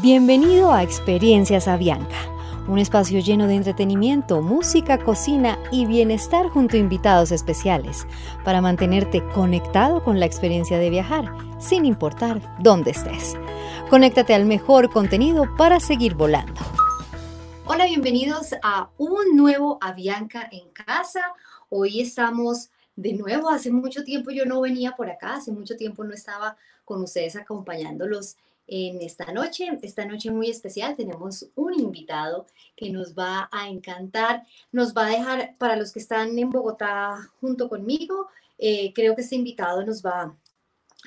Bienvenido a Experiencias Avianca, un espacio lleno de entretenimiento, música, cocina y bienestar junto a invitados especiales para mantenerte conectado con la experiencia de viajar, sin importar dónde estés. Conéctate al mejor contenido para seguir volando. Hola, bienvenidos a un nuevo Avianca en casa. Hoy estamos de nuevo, hace mucho tiempo yo no venía por acá, hace mucho tiempo no estaba con ustedes acompañándolos en esta noche. Esta noche muy especial tenemos un invitado que nos va a encantar, nos va a dejar, para los que están en Bogotá junto conmigo, eh, creo que este invitado nos va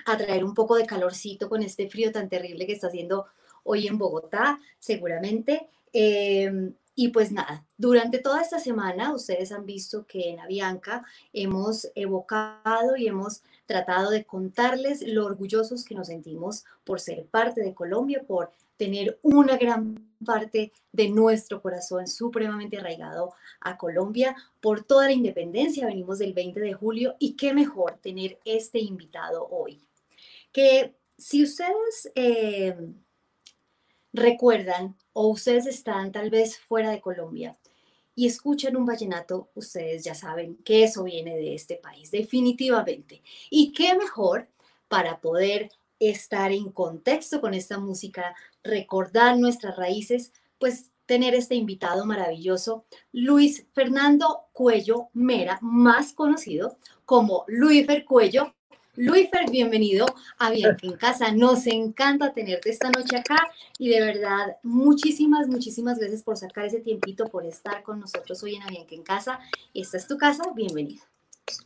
a traer un poco de calorcito con este frío tan terrible que está haciendo hoy en Bogotá, seguramente. Em, y pues nada, durante toda esta semana ustedes han visto que en Avianca hemos evocado y hemos tratado de contarles lo orgullosos que nos sentimos por ser parte de Colombia, por tener una gran parte de nuestro corazón supremamente arraigado a Colombia, por toda la independencia. Venimos del 20 de julio y qué mejor tener este invitado hoy. Que si ustedes eh, recuerdan o ustedes están tal vez fuera de Colombia, y escuchan un vallenato, ustedes ya saben que eso viene de este país, definitivamente. Y qué mejor para poder estar en contexto con esta música, recordar nuestras raíces, pues tener este invitado maravilloso, Luis Fernando Cuello Mera, más conocido como Luifer Cuello, Luifer, bienvenido a Bianca en Casa. Nos encanta tenerte esta noche acá y de verdad, muchísimas, muchísimas gracias por sacar ese tiempito, por estar con nosotros hoy en Avianca en Casa. Esta es tu casa, bienvenido.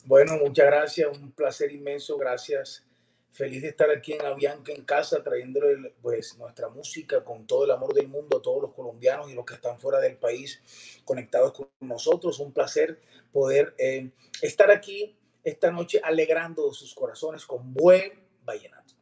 Bueno, muchas gracias, un placer inmenso, gracias. Feliz de estar aquí en Avianca en Casa, trayéndole pues nuestra música con todo el amor del mundo a todos los colombianos y los que están fuera del país conectados con nosotros. Un placer poder eh, estar aquí esta noche alegrando sus corazones con buen vallenato.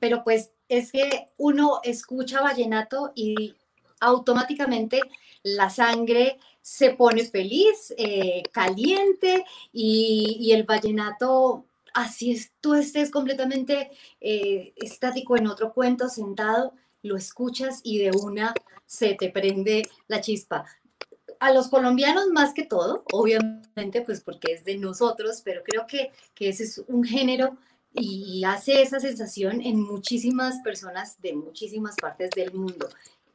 Pero pues es que uno escucha vallenato y automáticamente la sangre se pone feliz, eh, caliente y, el vallenato, así es, tú estés completamente eh, estático en otro cuento, sentado, lo escuchas y de una se te prende la chispa a los colombianos más que todo, obviamente, pues porque es de nosotros, pero creo que, que ese es un género y hace esa sensación en muchísimas personas de muchísimas partes del mundo.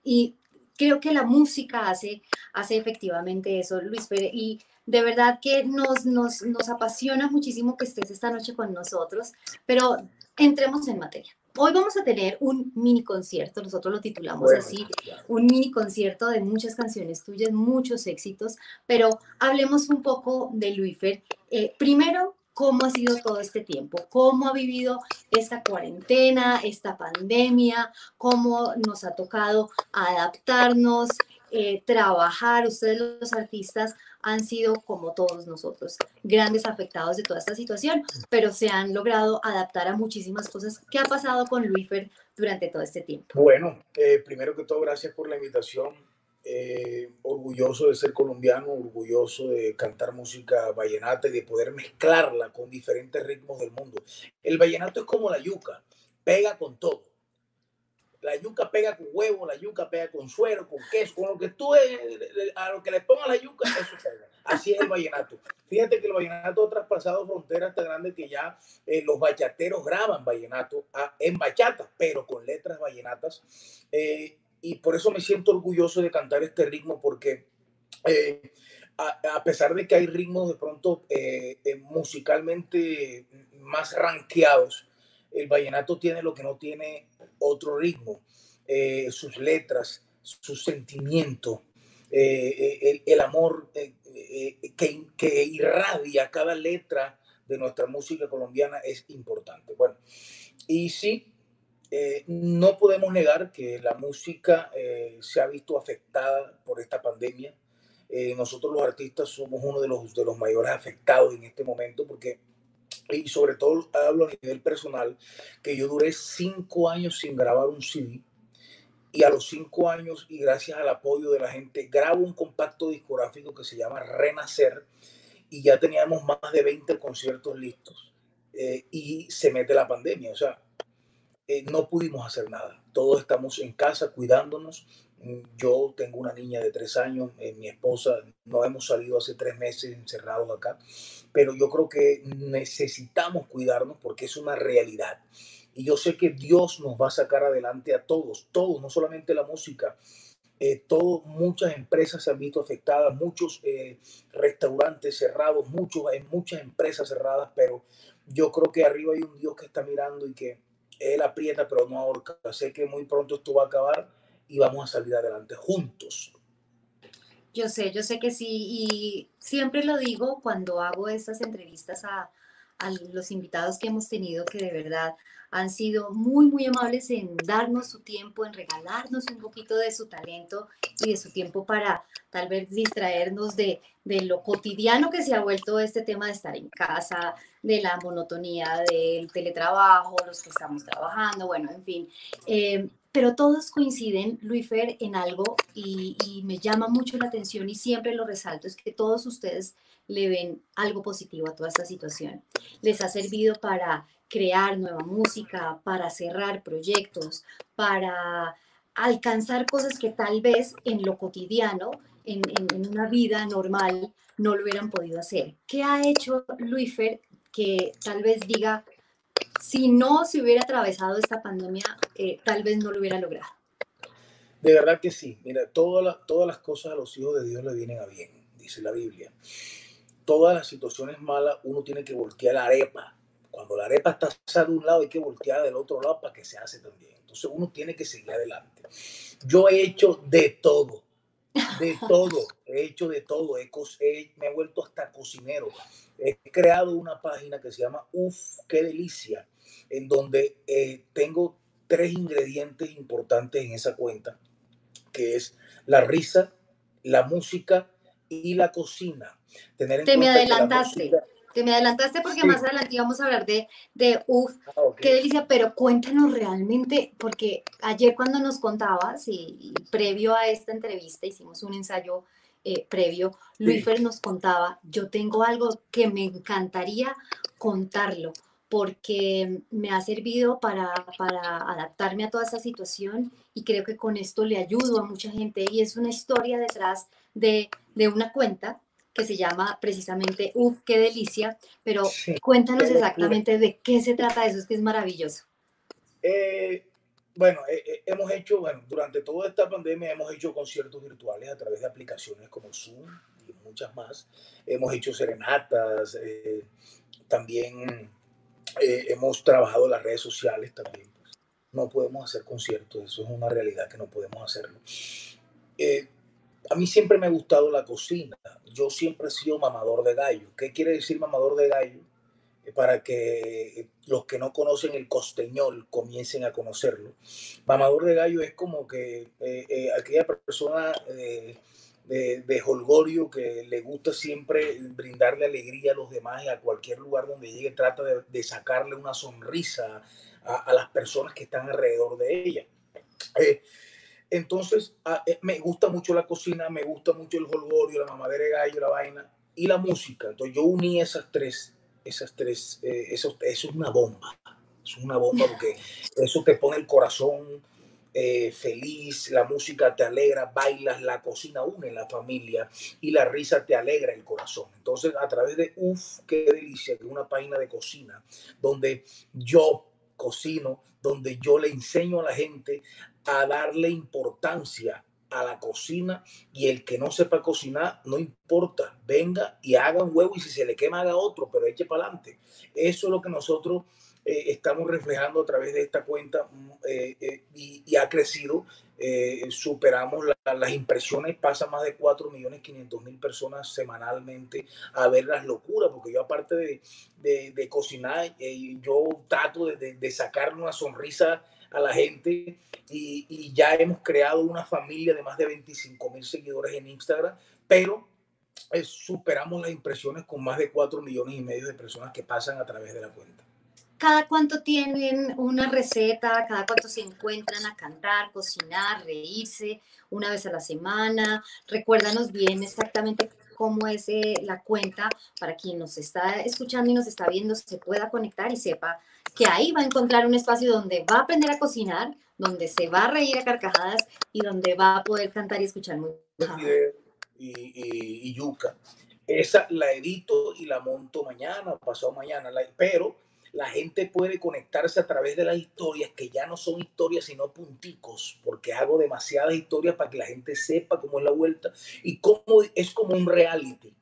Y creo que la música hace, hace efectivamente eso, Luis Pérez, y de verdad que nos, nos, nos apasiona muchísimo que estés esta noche con nosotros, pero entremos en materia. Hoy vamos a tener un mini concierto, nosotros lo titulamos así, un mini concierto de muchas canciones tuyas, muchos éxitos, pero hablemos un poco de Luifer. Eh, primero, ¿cómo ha sido todo este tiempo? ¿Cómo ha vivido esta cuarentena, esta pandemia? ¿Cómo nos ha tocado adaptarnos, eh, trabajar? Ustedes los artistas han sido, como todos nosotros, grandes afectados de toda esta situación, pero se han logrado adaptar a muchísimas cosas. ¿Qué ha pasado con Luifer durante todo este tiempo? Bueno, eh, primero que todo, gracias por la invitación. Eh, orgulloso de ser colombiano, orgulloso de cantar música vallenata y de poder mezclarla con diferentes ritmos del mundo. El vallenato es como la yuca, pega con todo la yuca pega con huevo, la yuca pega con suero, con queso, con lo que tú, eh, a lo que le pongas la yuca, eso pega. Así es el vallenato. Fíjate que el vallenato ha traspasado fronteras tan grandes que ya eh, los bachateros graban vallenato ah, en bachata, pero con letras vallenatas. Eh, y por eso me siento orgulloso de cantar este ritmo, porque a, a, pesar de que hay ritmos de pronto musicalmente más ranqueados, el vallenato tiene lo que no tiene otro ritmo, eh, sus letras, su sentimiento, eh, eh, el, amor que, que, irradia cada letra de nuestra música colombiana es importante. Bueno, y sí, no podemos negar que la música se ha visto afectada por esta pandemia. nosotros los artistas somos uno de los, de los mayores afectados en este momento porque y sobre todo hablo a nivel personal, que yo duré cinco años sin grabar un CD y a los cinco años y gracias al apoyo de la gente grabo un compacto discográfico que se llama Renacer y ya teníamos más de 20 conciertos listos eh, y se mete la pandemia. O sea, eh, no pudimos hacer nada. Todos estamos en casa cuidándonos. Yo tengo una niña de tres años, eh, mi esposa, no hemos salido hace tres meses encerrados acá, pero yo creo que necesitamos cuidarnos porque es una realidad. Y yo sé que Dios nos va a sacar adelante a todos, todos, no solamente la música, eh, todo, muchas empresas se han visto afectadas, muchos eh, restaurantes cerrados, muchos, hay muchas empresas cerradas, pero yo creo que arriba hay un Dios que está mirando y que Él aprieta, pero no ahorca. Sé que muy pronto esto va a acabar y vamos a salir adelante juntos. Yo sé, yo sé que sí, y siempre lo digo cuando hago estas entrevistas a, los invitados que hemos tenido, que de verdad han sido muy, muy amables en darnos su tiempo, en regalarnos un poquito de su talento y de su tiempo para tal vez distraernos de, de lo cotidiano que se ha vuelto este tema de estar en casa, de la monotonía del teletrabajo, los que estamos trabajando, bueno, en fin. Eh, pero todos coinciden, Luifer, en algo y, me llama mucho la atención y siempre lo resalto, es que todos ustedes le ven algo positivo a toda esta situación. Les ha servido para crear nueva música, para cerrar proyectos, para alcanzar cosas que tal vez en lo cotidiano, en, en, una vida normal, no lo hubieran podido hacer. ¿Qué ha hecho Luifer que tal vez diga, si no se hubiera atravesado esta pandemia, eh, tal vez no lo hubiera logrado? De verdad que sí. Mira, todas las, todas las cosas a los hijos de Dios le vienen a bien, dice la Biblia. Todas las situaciones malas uno tiene que voltear la arepa cuando la arepa está de un lado, hay que voltear del otro lado para que se hace también. Entonces uno tiene que seguir adelante. Yo he hecho de todo, de todo, he hecho de todo. He, me he vuelto hasta cocinero. He creado una página que se llama Uf, qué delicia, en donde eh, tengo tres ingredientes importantes en esa cuenta, que es la risa, la música y la cocina. Tener en Te me adelantaste que me adelantaste porque más adelante íbamos a hablar de, de uff, ah, qué delicia, pero cuéntanos realmente, porque ayer cuando nos contabas y, previo a esta entrevista hicimos un ensayo eh, previo, Luis Fer nos contaba, yo tengo algo que me encantaría contarlo porque me ha servido para, para adaptarme a toda esta situación y creo que con esto le ayudo a mucha gente y es una historia detrás de, de una cuenta que se llama precisamente Uf, qué delicia, pero cuéntanos exactamente de qué se trata eso, es que es maravilloso. Eh, bueno, eh, eh, hemos hecho, bueno, durante toda esta pandemia hemos hecho conciertos virtuales a través de aplicaciones como Zoom y muchas más. Hemos hecho serenatas, también hemos trabajado las redes sociales también. Pues. No podemos hacer conciertos, eso es una realidad que no podemos hacerlo a mí siempre me ha gustado la cocina. Yo siempre he sido mamador de gallo. ¿Qué quiere decir mamador de gallo? Eh, para que los que no conocen el costeñol comiencen a conocerlo. Mamador de gallo es como que eh, eh, aquella persona de, de, holgorio que le gusta siempre brindarle alegría a los demás y a cualquier lugar donde llegue trata de, sacarle una sonrisa a, las personas que están alrededor de ella. Entonces, ah, eh, me gusta mucho la cocina, me gusta mucho el jolgorio, la mamadera de gallo, la vaina y la música. Entonces, yo uní esas tres, esas tres, eh, eso, es una bomba. Es una bomba porque eso te pone el corazón eh, feliz, la música te alegra, bailas, la cocina une la familia y la risa te alegra el corazón. Entonces, a través de Uf, qué delicia, que es una página de cocina donde yo cocino, donde yo le enseño a la gente a darle importancia a la cocina y el que no sepa cocinar, no importa, venga y haga un huevo y si se le quema haga otro, pero eche para adelante. Eso es lo que nosotros eh, estamos reflejando a través de esta cuenta mm, eh, eh, y, ha crecido. superamos las impresiones, pasa más de 4 millones 500 mil personas semanalmente a ver las locuras, porque yo aparte de cocinar, yo trato de, de sacar una sonrisa a la gente y, ya hemos creado una familia de más de 25 mil seguidores en Instagram, pero eh, superamos las impresiones con más de 4 millones y medio de personas que pasan a través de la cuenta. ¿Cada cuánto tienen una receta? ¿Cada cuánto se encuentran a cantar, cocinar, reírse? ¿Una vez a la semana? Recuérdanos bien exactamente cómo es eh, la cuenta para quien nos está escuchando y nos está viendo se pueda conectar y sepa que ahí va a encontrar un espacio donde va a aprender a cocinar, donde se va a reír a carcajadas y donde va a poder cantar y escuchar música. Y, yuca. Esa la edito y la monto mañana, pasado mañana, pero la gente puede conectarse a través de las historias, que ya no son historias, sino punticos, porque hago demasiadas historias para que la gente sepa cómo es la vuelta y cómo es como un reality.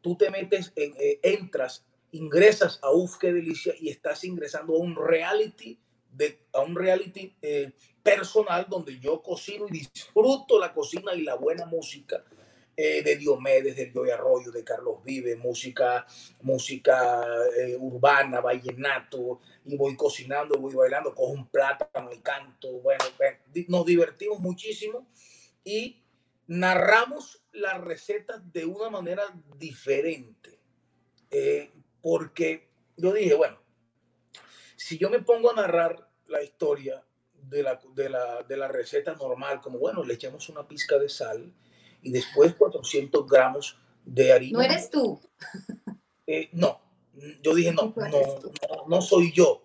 Tú te metes, en, eh, entras, ingresas a Uf, qué delicia, y estás ingresando a un reality, de, a un reality eh, personal donde yo cocino y disfruto la cocina y la buena música eh, de Diomedes, del Joy Arroyo, de Carlos Vive, música, música eh, urbana, vallenato, y voy cocinando, voy bailando, cojo un plátano y canto. Bueno, nos divertimos muchísimo y narramos las recetas de una manera diferente. Porque yo dije, bueno, si yo me pongo a narrar la historia de la, de la, de la receta normal, como bueno, le echamos una pizca de sal, y después 400 gramos de harina. ¿No eres tú? Eh, no, yo dije, no, no, no, soy yo.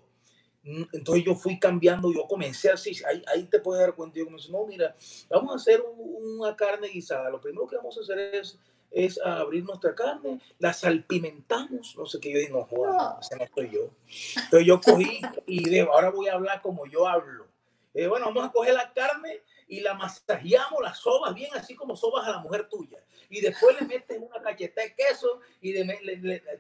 Entonces yo fui cambiando, yo comencé así, ahí, ahí te puedes dar cuenta, yo comencé, no, mira, vamos a hacer una carne guisada, lo primero que vamos a hacer es, es abrir nuestra carne, la salpimentamos, no sé qué, yo dije, no, joder, ese no soy yo. Entonces yo cogí y dije, ahora voy a hablar como yo hablo. Eh, bueno, vamos a coger la carne y la masajeamos, la sobas bien, así como sobas a la mujer tuya. Y después le metes una cacheta de queso y de,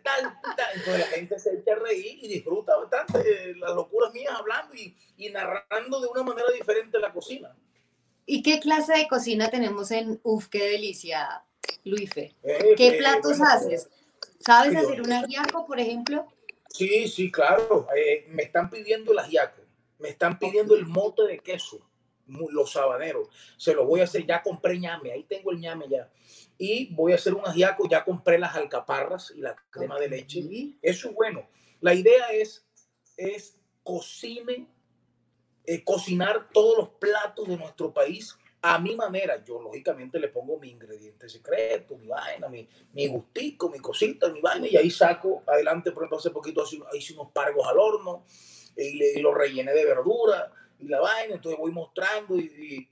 tal, tal. Entonces la gente se echa a reír y disfruta bastante las locuras mías hablando y, y narrando de una manera diferente la cocina. ¿Y qué clase de cocina tenemos en Uf, qué delicia, Luife? Eh, ¿Qué eh, platos haces? ¿Sabes hacer un ajiaco, por ejemplo? Sí, sí, claro. Eh, me están pidiendo el ajiaco. Me están pidiendo el mote de queso los sabaneros. Se lo voy a hacer, ya compré ñame, ahí tengo el ñame ya. Y voy a hacer un ajiaco, ya compré las alcaparras y la crema de leche. Eso es bueno. La idea es, es cocine, eh, cocinar todos los platos de nuestro país a mi manera. Yo lógicamente le pongo mi ingrediente secreto, mi vaina, mi, mi gustico, mi cosita, mi vaina, y ahí saco adelante, por ejemplo, hace poquito hice unos pargos al horno y, le, lo rellené de verdura y la vaina, entonces voy mostrando y,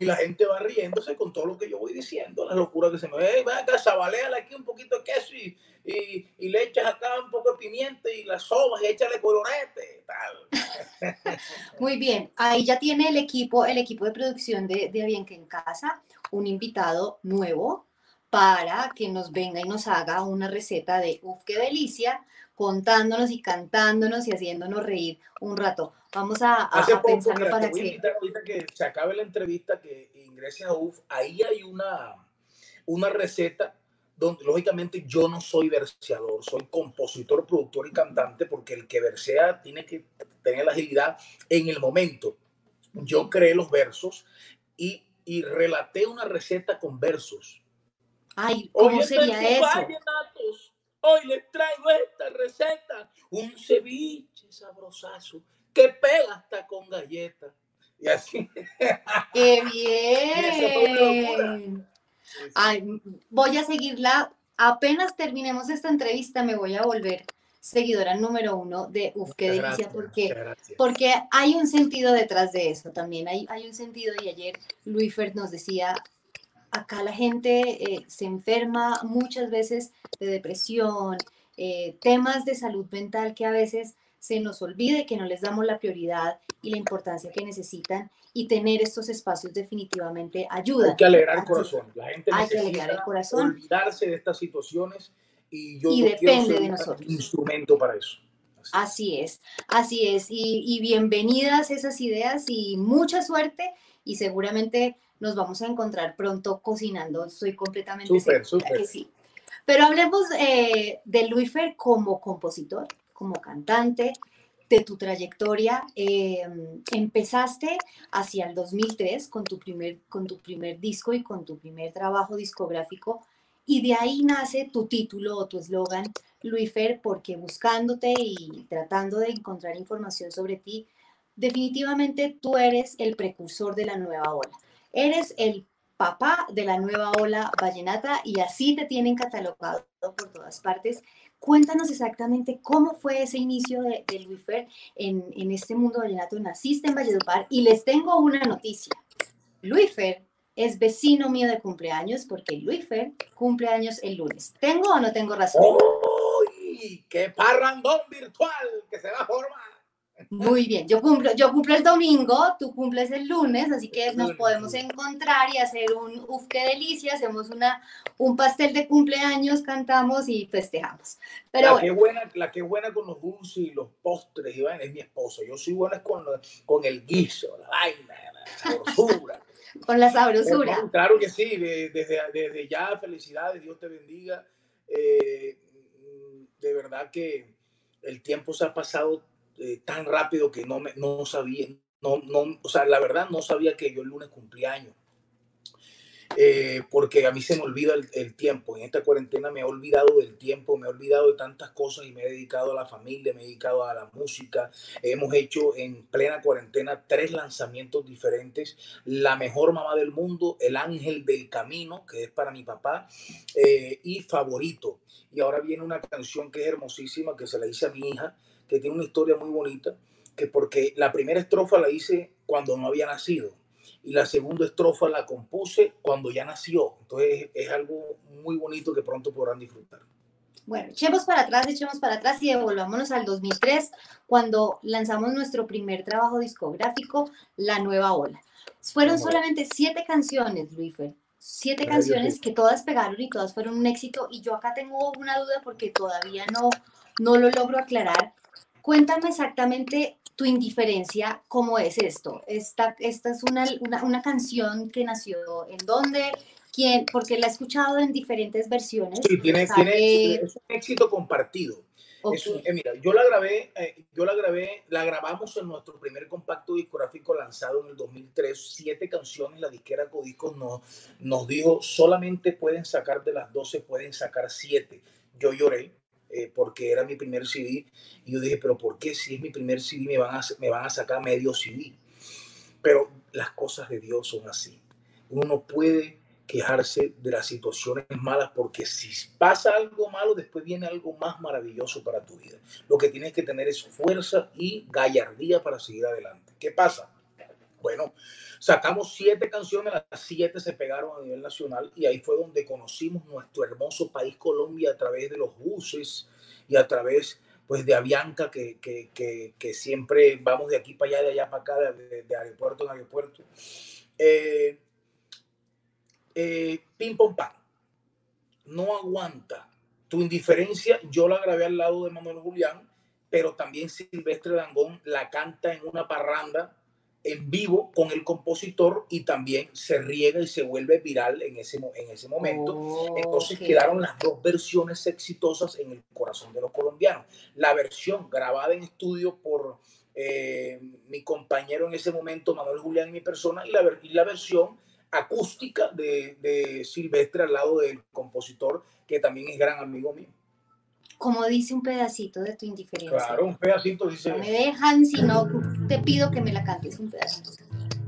la gente va riéndose con todo lo que yo voy diciendo, la locura que se me ve, va acá, sabaleale aquí un poquito de queso y, y, y, le echas acá un poco de pimienta y la sobas y échale colorete, tal. Muy bien, ahí ya tiene el equipo, el equipo de producción de, de Bien que en Casa, un invitado nuevo para que nos venga y nos haga una receta de uf, qué delicia, contándonos y cantándonos y haciéndonos reír un rato. Vamos a, a, pensar para que... ahorita que se acabe la entrevista, que ingreses a UF, ahí hay una, una receta donde lógicamente yo no soy verseador, soy compositor, productor y cantante, porque el que versea tiene que tener la agilidad en el momento. Yo creé los versos y, y relaté una receta con versos. Ay, ¿cómo sería eso? Hoy les traigo esta receta, un ceviche sabrosazo que pega hasta con galletas. Y así. ¡Qué bien! Ay, voy a seguirla. Apenas terminemos esta entrevista, me voy a volver seguidora número uno de Uf, qué delicia, porque, porque hay un sentido detrás de eso también. Hay, hay un sentido, y ayer Luis nos decía acá la gente eh, se enferma muchas veces de depresión, eh, temas de salud mental que a veces se nos olvide que no les damos la prioridad y la importancia que necesitan y tener estos espacios definitivamente ayuda. Hay que alegrar el corazón. La gente Hay necesita que el corazón. olvidarse de estas situaciones y yo y depende de nosotros. instrumento para eso. Así, es, así es. Y, y bienvenidas esas ideas y mucha suerte y seguramente nos vamos a encontrar pronto cocinando. Estoy completamente segura que sí. Pero hablemos eh, de Luifer como compositor, como cantante, de tu trayectoria. Em, empezaste hacia el 2003 con tu, primer, con tu primer disco y con tu primer trabajo discográfico. Y de ahí nace tu título o tu eslogan, Luifer, porque buscándote y tratando de encontrar información sobre ti, definitivamente tú eres el precursor de la nueva ola. Eres el papá de la nueva ola vallenata y así te tienen catalogado por todas partes. Cuéntanos exactamente cómo fue ese inicio de, de Luifer en, en este mundo vallenato. Naciste en Valledupar y les tengo una noticia. Luifer es vecino mío de cumpleaños porque Luifer cumple años el lunes. ¿Tengo o no tengo razón? ¡Uy! ¡Qué parrandón virtual que se va a formar! Muy bien, yo cumplo, yo cumplo el domingo, tú cumples el lunes, así que nos podemos encontrar y hacer un uf, qué delicia, hacemos una, un pastel de cumpleaños, cantamos y festejamos. Pero la, que buena, la que buena con los dulces y los postres, Iván, es mi esposo. Yo soy buena con, con el guiso, la vaina, la sabrosura. con la sabrosura. Claro que sí, desde, desde ya, felicidades, Dios te bendiga. Eh, de verdad que el tiempo se ha pasado eh, tan rápido que no, me, no sabía, no, no, o sea, la verdad no sabía que yo el lunes cumplía año. Eh, porque a mí se me olvida el, el, tiempo. En esta cuarentena me he olvidado del tiempo, me he olvidado de tantas cosas y me he dedicado a la familia, me he dedicado a la música. Hemos hecho en plena cuarentena tres lanzamientos diferentes. La mejor mamá del mundo, El Ángel del Camino, que es para mi papá, eh, y Favorito. Y ahora viene una canción que es hermosísima, que se la hice a mi hija, que tiene una historia muy bonita, que porque la primera estrofa la hice cuando no había nacido y la segunda estrofa la compuse cuando ya nació. Entonces es algo muy bonito que pronto podrán disfrutar. Bueno, echemos para atrás, echemos para atrás y devolvámonos al 2003, cuando lanzamos nuestro primer trabajo discográfico, La Nueva Ola. Fueron solamente siete canciones, Luifer, siete canciones que todas pegaron y todas fueron un éxito. Y yo acá tengo una duda porque todavía no, no lo logro aclarar. Cuéntame exactamente tu indiferencia, ¿cómo es esto? Esta, esta es una, una, una canción que nació en dónde, quién, porque la he escuchado en diferentes versiones. Sí, tiene, tiene es un éxito compartido. Okay. Es un, eh, mira, yo la grabé, eh, yo la grabé, la grabamos en nuestro primer compacto discográfico lanzado en el 2003, siete canciones, la disquera Codiscos nos, nos dijo, solamente pueden sacar de las 12, pueden sacar siete. Yo lloré, eh, porque era mi primer CD. Y yo dije, pero ¿por qué si es mi primer CD me van a, me van a sacar medio CD? Pero las cosas de Dios son así. Uno no puede quejarse de las situaciones malas porque si pasa algo malo, después viene algo más maravilloso para tu vida. Lo que tienes que tener es fuerza y gallardía para seguir adelante. ¿Qué pasa? Bueno, sacamos siete canciones, las siete se pegaron a nivel nacional y ahí fue donde conocimos nuestro hermoso país Colombia a través de los buses y a través pues de Avianca, que, que, que, siempre vamos de aquí para allá, de allá para acá, de, de aeropuerto en aeropuerto. Eh, eh, pim pom pam, no aguanta. Tu indiferencia, yo la grabé al lado de Manuel Julián, pero también Silvestre Dangón la canta en una parranda en vivo con el compositor y también se riega y se vuelve viral en ese, en ese momento. Oh, Entonces okay. quedaron las dos versiones exitosas en el corazón de los colombianos. La versión grabada en estudio por eh, mi compañero en ese momento, Manuel Julián y mi persona, y la, y la versión acústica de, de Silvestre al lado del compositor, que también es gran amigo mío como dice un pedacito de tu indiferencia. Claro, un pedacito dice. No me dejan, sino te pido que me la cantes un pedacito.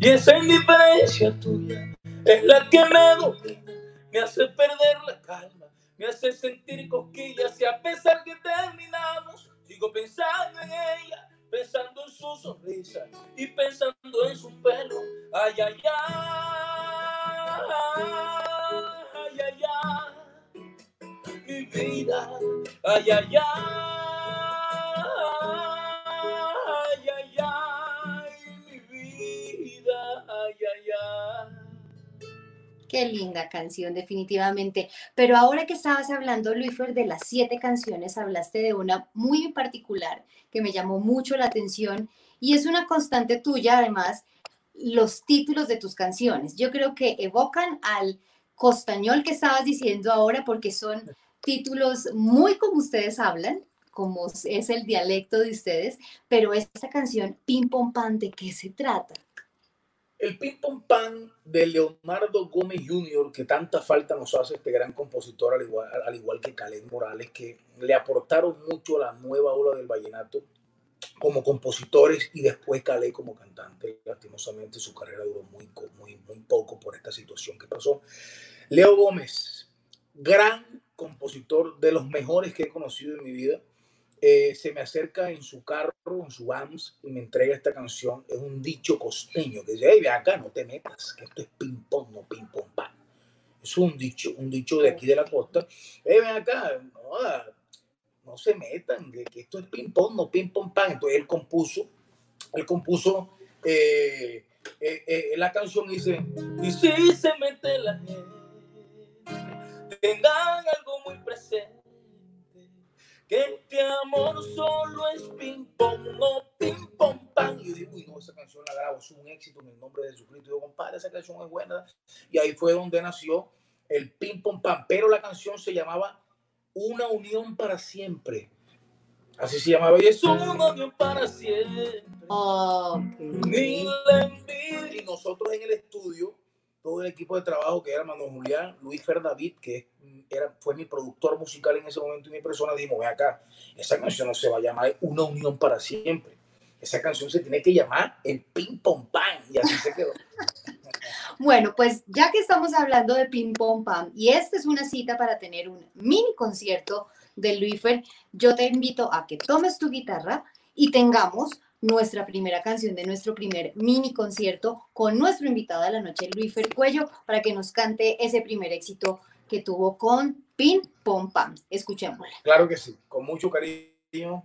Y esa indiferencia tuya es la que me domina, me hace perder la calma, me hace sentir cosquillas y a pesar que terminamos, sigo pensando en ella, pensando en su sonrisa y pensando en su pelo. Ay, ay, ay, ay, ay, ay mi vida. Ay, ay, ay. Ay, ay, ay, mi vida. Ay, ay, ay. Qué linda canción, definitivamente. Pero ahora que estabas hablando, Luifer, de las siete canciones, hablaste de una muy particular que me llamó mucho la atención y es una constante tuya, además, los títulos de tus canciones. Yo creo que evocan al costañol que estabas diciendo ahora porque son títulos muy como ustedes hablan, como es el dialecto de ustedes, pero esta canción, Pim Pom Pan, ¿de qué se trata? El Pim Pom Pan de Leonardo Gómez Jr., que tanta falta nos hace este gran compositor, al igual, al igual que Caled Morales, que le aportaron mucho a la nueva ola del vallenato como compositores y después Calé como cantante. Lastimosamente su carrera duró muy, muy, muy poco por esta situación que pasó. Leo Gómez, gran compositor de los mejores que he conocido en mi vida. Eh, se me acerca en su carro, en su AMS, y me entrega esta canción. Es un dicho costeño que dice, hey, ve acá, no te metas, que esto es ping-pong, no ping-pong, pa. Es un dicho, un dicho de aquí de la costa. Hey, ven acá, no, se metan, que, esto es ping-pong, no ping-pong, pan. Entonces él compuso, él compuso eh, eh, la canción dice, y si se mete la gente, tengan algo muy presente que este amor solo es ping pong, no ping pong pan. Y yo digo, uy, no, esa canción la grabo, es un éxito en el nombre de Jesucristo. Y yo, compadre, esa canción es buena. Y ahí fue donde nació el ping pong pan. Pero la canción se llamaba Una unión para siempre. Así se llamaba. Y es una unión para siempre. Ni la envidia. Y nosotros en el estudio todo el equipo de trabajo que era Manuel Julián, Luis Fer David, que era, fue mi productor musical en ese momento y mi persona, dijimos, ve acá, esa canción no se va a llamar Una Unión para Siempre. Esa canción se tiene que llamar El Ping Pong. Y así se quedó. bueno, pues ya que estamos hablando de Ping Pong y esta es una cita para tener un mini concierto de Luis Fer, yo te invito a que tomes tu guitarra y tengamos nuestra primera canción de nuestro primer mini concierto con nuestro invitado de la noche, Luis Fercuello, para que nos cante ese primer éxito que tuvo con Pin Pom Pam. Escuchémosla. Claro que sí, con mucho cariño.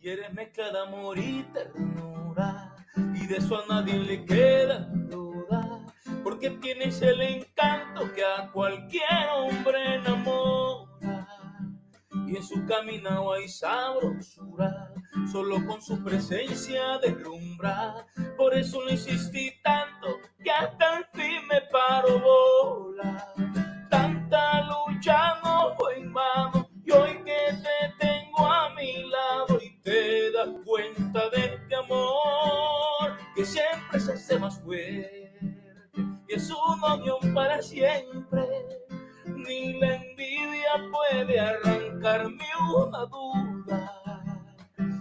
Y eres mezcla de amor y ternura, y de eso a nadie le queda tienes el encanto que a cualquier hombre enamora. Y en su camino hay sabrosura, solo con su presencia deslumbra. Por eso no insistí tanto, que hasta el fin me paro bola. Para siempre. Ni la envidia puede arrancarme una duda.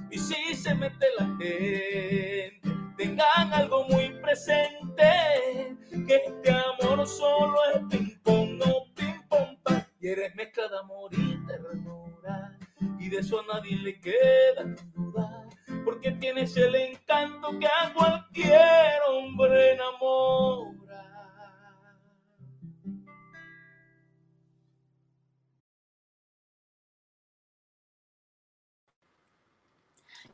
Y si se mete la gente, tengan algo muy presente, que este amor solo es ping pong, no ping pong, Y eres mezcla de amor y ternura, y de eso a nadie le queda duda porque tienes el encanto que a cualquier hombre enamora.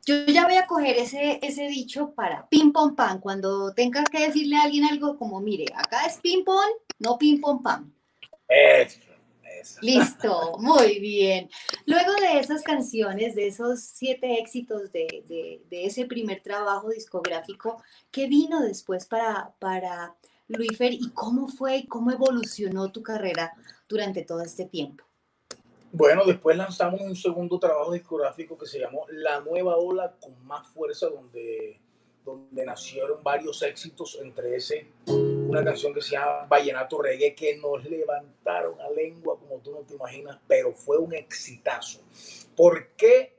Yo ya voy a coger ese, ese dicho para ping pong pan. Cuando tengas que decirle a alguien algo como, mire, acá es ping pong, no ping pong pan. Eso, Listo, muy bien. Luego de esas canciones, de esos siete éxitos de, de, ese primer trabajo discográfico, ¿qué vino después para, para Luifer y cómo fue y cómo evolucionó tu carrera durante todo este tiempo? Bueno, después lanzamos un segundo trabajo discográfico que se llamó La Nueva Ola con más fuerza, donde, donde nacieron varios éxitos, entre ese una canción que se llama Vallenato Reggae, que nos levantaron a lengua como tú no te imaginas, pero fue un exitazo. ¿Por qué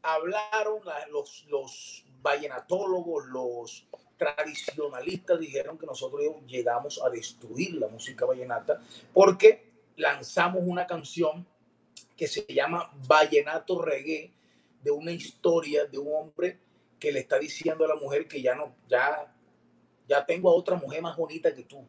hablaron los, los vallenatólogos, los tradicionalistas dijeron que nosotros llegamos a destruir la música vallenata? Porque lanzamos una canción que se llama Vallenato Reggae, de una historia de un hombre que le está diciendo a la mujer que ya no, ya, ya tengo a otra mujer más bonita que tú.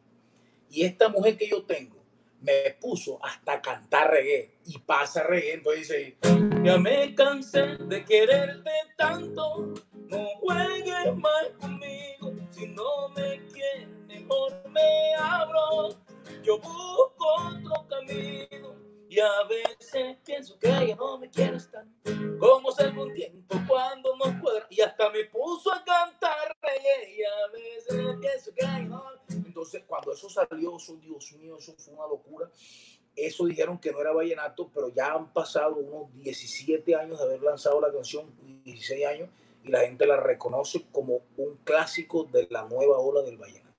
Y esta mujer que yo tengo me puso hasta cantar reggae y pasa reggae. Entonces dice, ya me cansé de quererte tanto, no juegues más conmigo, si no me quieres mejor me abro, yo busco otro camino y a veces pienso que ella no me quiere tanto como ser un cuando no cuadra. Y hasta me puso a cantar. Y a veces pienso que ella no. Entonces, cuando eso salió, eso, Dios mío, eso fue una locura. Eso dijeron que no era vallenato, pero ya han pasado unos 17 años de haber lanzado la canción, 16 años, y la gente la reconoce como un clásico de la nueva ola del vallenato.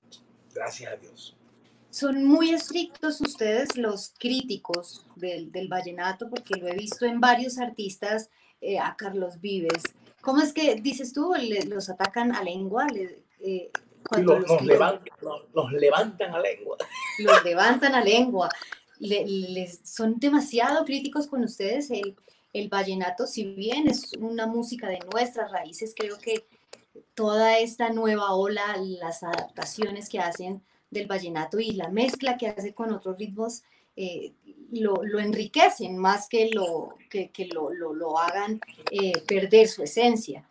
Gracias a Dios son muy estrictos ustedes los críticos del, vallenato, porque lo he visto en varios artistas, eh, a Carlos Vives. ¿Cómo es que dices tú, los atacan a lengua? Eh, cuando levantan, nos, levantan a lengua. Los levantan a lengua. les, son demasiado críticos con ustedes. El, el vallenato, si bien es una música de nuestras raíces, creo que toda esta nueva ola, las adaptaciones que hacen del vallenato y la mezcla que hace con otros ritmos, eh, lo, enriquecen más que lo, que, lo, lo, hagan eh, perder su esencia.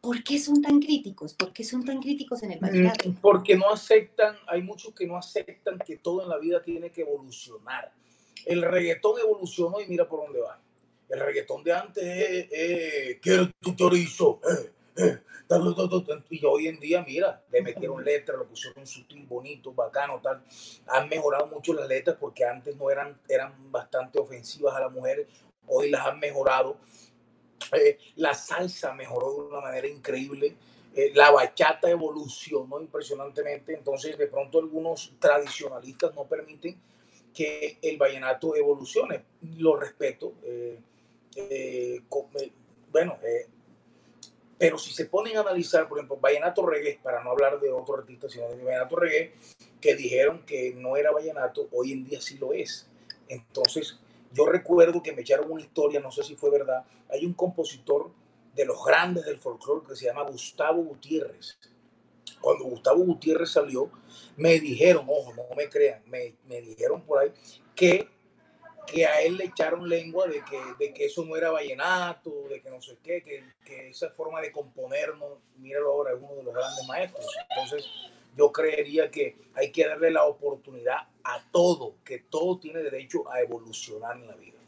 ¿Por qué son tan críticos? ¿Por qué son tan críticos en el mm, vallenato? Porque no aceptan, hay muchos que no aceptan que todo en la vida tiene que evolucionar. El reggaetón evolucionó y mira por dónde va. El reggaetón de antes es, eh, quiero tu chorizo, y hoy en día, mira, le metieron letras, lo pusieron sutil, bonito, bacano, tal. Han mejorado mucho las letras porque antes no eran, eran bastante ofensivas a las mujeres, hoy las han mejorado. Eh, la salsa mejoró de una manera increíble. Eh, la bachata evolucionó impresionantemente. Entonces, de pronto, algunos tradicionalistas no permiten que el vallenato evolucione. Lo respeto. Eh, bueno, pero si se ponen a analizar, por ejemplo, Vallenato Reggae, para no hablar de otro artista, sino de Vallenato Reggae, que dijeron que no era Vallenato, hoy en día sí lo es. Entonces, yo recuerdo que me echaron una historia, no sé si fue verdad, hay un compositor de los grandes del folclore que se llama Gustavo Gutiérrez. Cuando Gustavo Gutiérrez salió, me dijeron, ojo, no me crean, me, me dijeron por ahí que que a él le echaron lengua de que, de que eso no era vallenato, de que no sé qué, que, que esa forma de componernos, míralo ahora, es uno de los grandes maestros. Entonces, yo creería que hay que darle la oportunidad a todo, que todo tiene derecho a evolucionar en la vida.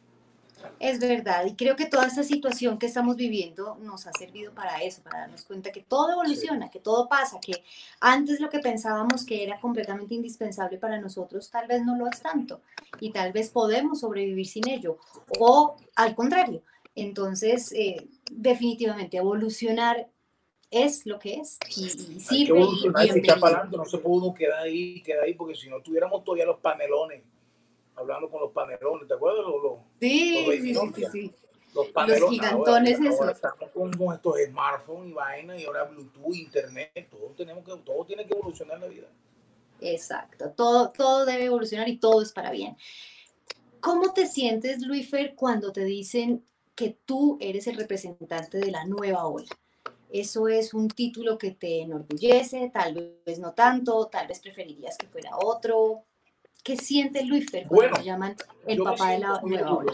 Es verdad, y creo que toda esta situación que estamos viviendo nos ha servido para eso, para darnos cuenta que todo evoluciona, que todo pasa, que antes lo que pensábamos que era completamente indispensable para nosotros, tal vez no lo es tanto, y tal vez podemos sobrevivir sin ello, o al contrario. Entonces, eh, definitivamente, evolucionar es lo que es y, sirve. y no se puede uno quedar ahí, quedar ahí, porque si no tuviéramos todavía los panelones hablando con los panelones, ¿te acuerdas? Los, los, sí, sí, sí, sí, Los panelones. Los gigantones ahora, ahora estamos con, estos smartphones y vainas y ahora Bluetooth, Internet, todo, tenemos que, todo tiene que evolucionar en la vida. Exacto, todo, todo debe evolucionar y todo es para bien. ¿Cómo te sientes, Luifer, cuando te dicen que tú eres el representante de la nueva ola? Eso es un título que te enorgullece, tal vez no tanto, tal vez preferirías que fuera otro. ¿Qué siente Luis Fer bueno, llaman el papá de la nueva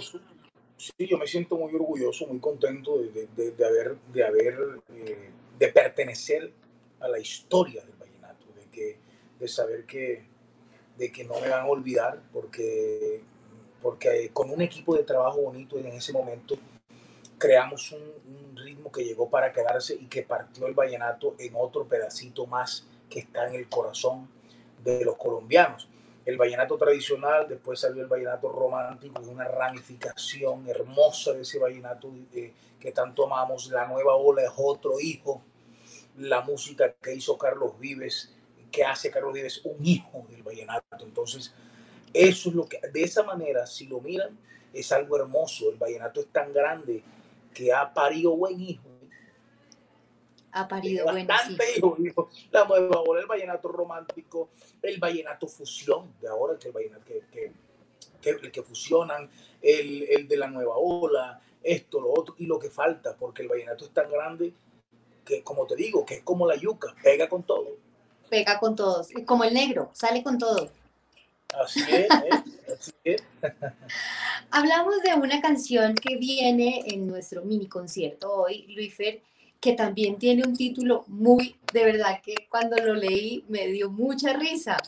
Sí, yo me siento muy orgulloso, muy contento de, de, de haber, de, haber eh, de pertenecer a la historia del vallenato, de, que, de saber que, de que no me van a olvidar, porque, porque con un equipo de trabajo bonito en ese momento creamos un, un ritmo que llegó para quedarse y que partió el vallenato en otro pedacito más que está en el corazón de los colombianos el vallenato tradicional, después salió el vallenato romántico, una ramificación hermosa de ese vallenato que tanto amamos. La nueva ola es otro hijo, la música que hizo Carlos Vives, que hace Carlos Vives un hijo del vallenato. Entonces, eso es lo que, de esa manera, si lo miran, es algo hermoso. El vallenato es tan grande que ha parido buen hijo ha parido bastante hijo, La nueva ola, el vallenato romántico, el vallenato fusión de ahora, que el vallenato que, que, que, fusionan, el, el, de la nueva ola, esto, lo otro, y lo que falta, porque el vallenato es tan grande que, como te digo, que es como la yuca, pega con todo. Pega con todos, como el negro, sale con todo. Así es, ¿eh? así es. Hablamos de una canción que viene en nuestro mini concierto hoy, Luifer, que también tiene un título muy, de verdad que cuando lo leí me dio mucha risa.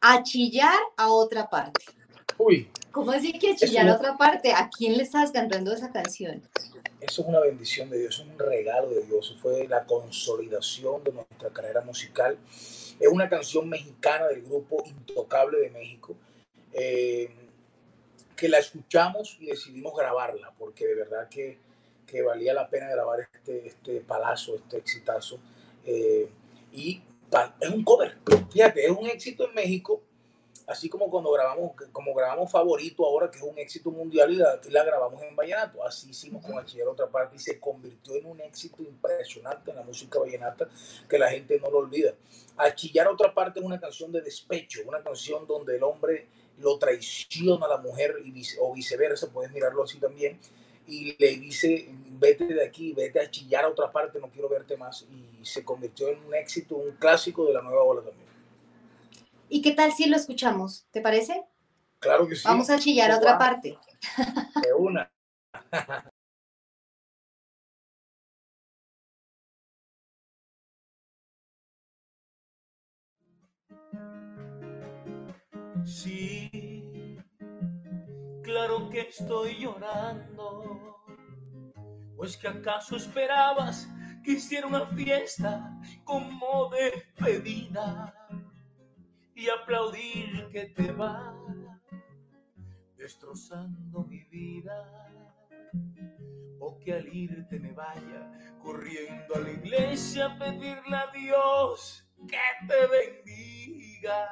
A chillar a otra parte. Uy. ¿Cómo decir que a chillar a otra parte? ¿A quién le estás cantando esa canción? Eso es una bendición de Dios, es un regalo de Dios, fue la consolidación de nuestra carrera musical. Es una canción mexicana del grupo Intocable de México, eh, que la escuchamos y decidimos grabarla, porque de verdad que que valía la pena grabar este, este palazo, este exitazo. Eh, y es un cover, fíjate, es un éxito en México. Así como cuando grabamos, como grabamos Favorito ahora, que es un éxito mundial y la, grabamos en vallenato. Así hicimos con Achillar otra parte y se convirtió en un éxito impresionante en la música vallenata que la gente no lo olvida. Achillar otra parte es una canción de despecho, una canción donde el hombre lo traiciona a la mujer y o viceversa, puedes mirarlo así también, y le dice, vete de aquí, vete a chillar a otra parte, no quiero verte más, y se convirtió en un éxito, un clásico de la nueva ola también. ¿Y qué tal si lo escuchamos? ¿Te parece? Claro que sí. Vamos a chillar a otra parte. De una. Sí, claro que estoy llorando. Pues que acaso esperabas que hiciera una fiesta como despedida y aplaudir que te va destrozando mi vida. O que al irte me vaya corriendo a la iglesia a pedirle a Dios que te bendiga.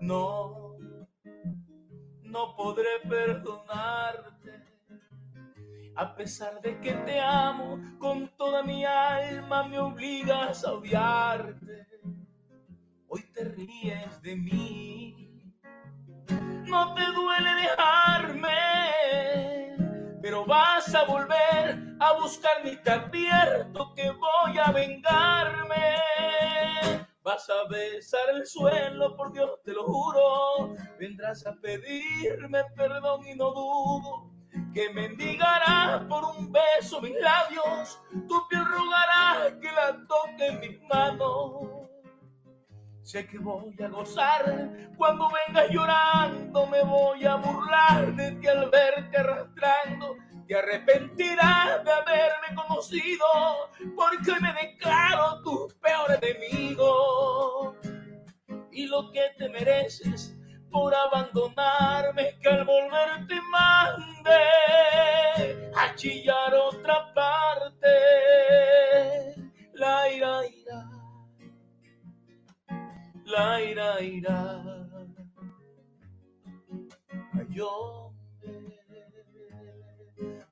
No, no podré perdonarte. A pesar de que te amo con toda mi alma, me obligas a odiarte hoy te ríes de mí. No te duele dejarme, pero vas a volver a buscarme te advierto que voy a vengarme. Vas a besar el suelo, por Dios te lo juro. Vendrás a pedirme perdón y no dudo que mendigarás por un beso mis labios. Tu piel rogará que la toque en mis manos. Sé que voy a gozar cuando vengas llorando, me voy a burlar de ti al verte arrastrando. Te arrepentirás de haberme conocido, porque me declaro tu peor enemigo. Y lo que te mereces por abandonarme es que al volver te mande a chillar otra parte. La ira, ira la ira, ira.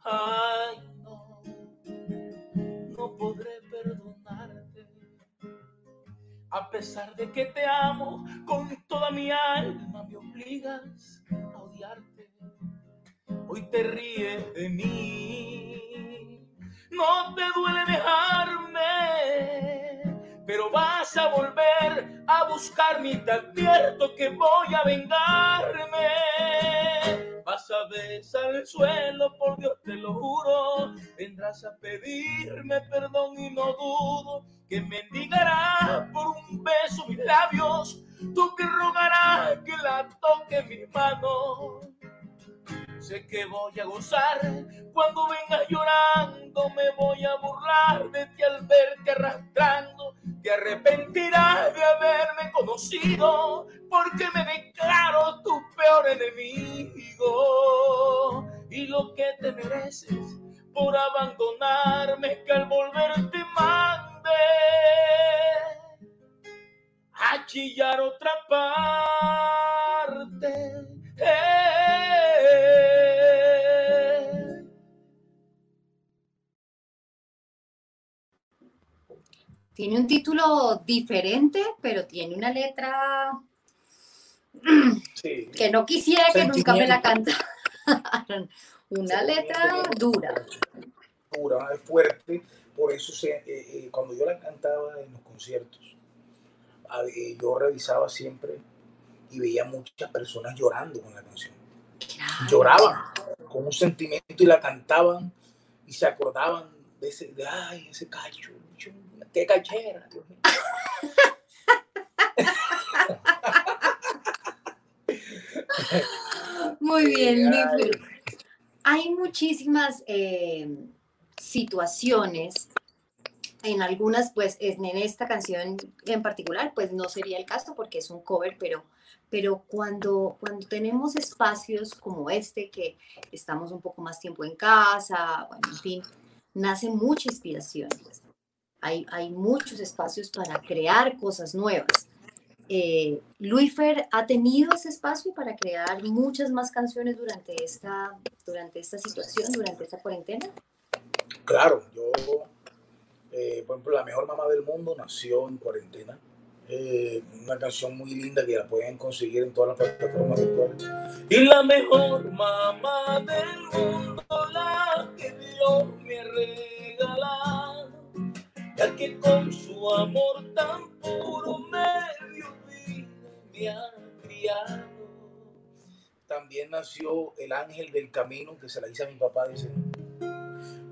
Ay, no, no podré perdonarte. A pesar de que te amo con toda mi alma, me obligas a odiarte. Hoy te ríes de mí. No te duele dejarme pero vas a volver a buscarme y te advierto que voy a vengarme. Vas a besar el suelo, por Dios te lo juro. Vendrás a pedirme perdón y no dudo que mendigarás por un beso mis labios. Tú que rogarás que la toque mis manos. Sé que voy a gozar cuando vengas llorando, me voy a burlar de ti al verte arrastrando. Te arrepentirás de haberme conocido, porque me declaro tu peor enemigo. Y lo que te mereces por abandonarme que al volver te mande a chillar otra parte. Tiene un título diferente, pero tiene una letra que no quisiera que nunca me la cantaran. una letra dura. Dura, fuerte. Por eso eh, eh, cuando yo la cantaba en los conciertos, yo revisaba siempre y veía muchas personas llorando con la canción. Lloraban con un sentimiento y la cantaban y se acordaban de ese, de, ay, ese cacho, qué cachera. Muy bien, Hay muchísimas eh, situaciones en algunas, pues en esta canción en particular, pues no sería el caso porque es un cover, pero, pero cuando, cuando tenemos espacios como este, que estamos un poco más tiempo en casa, bueno, en fin, nace mucha inspiración. Hay, hay muchos espacios para crear cosas nuevas. eh, Luifer ha tenido ese espacio para crear muchas más canciones durante esta, durante esta situación, durante esta cuarentena. Claro, yo, eh, por ejemplo, La Mejor Mamá del Mundo nació en cuarentena. Eh, una canción muy linda que la pueden conseguir en todas las plataformas virtuales. Y la mejor mamá del mundo, la que Dios me ha regalado, que con su amor tan puro medio vida me ha criado. También nació El Ángel del Camino, que se la hice a mi papá, dice.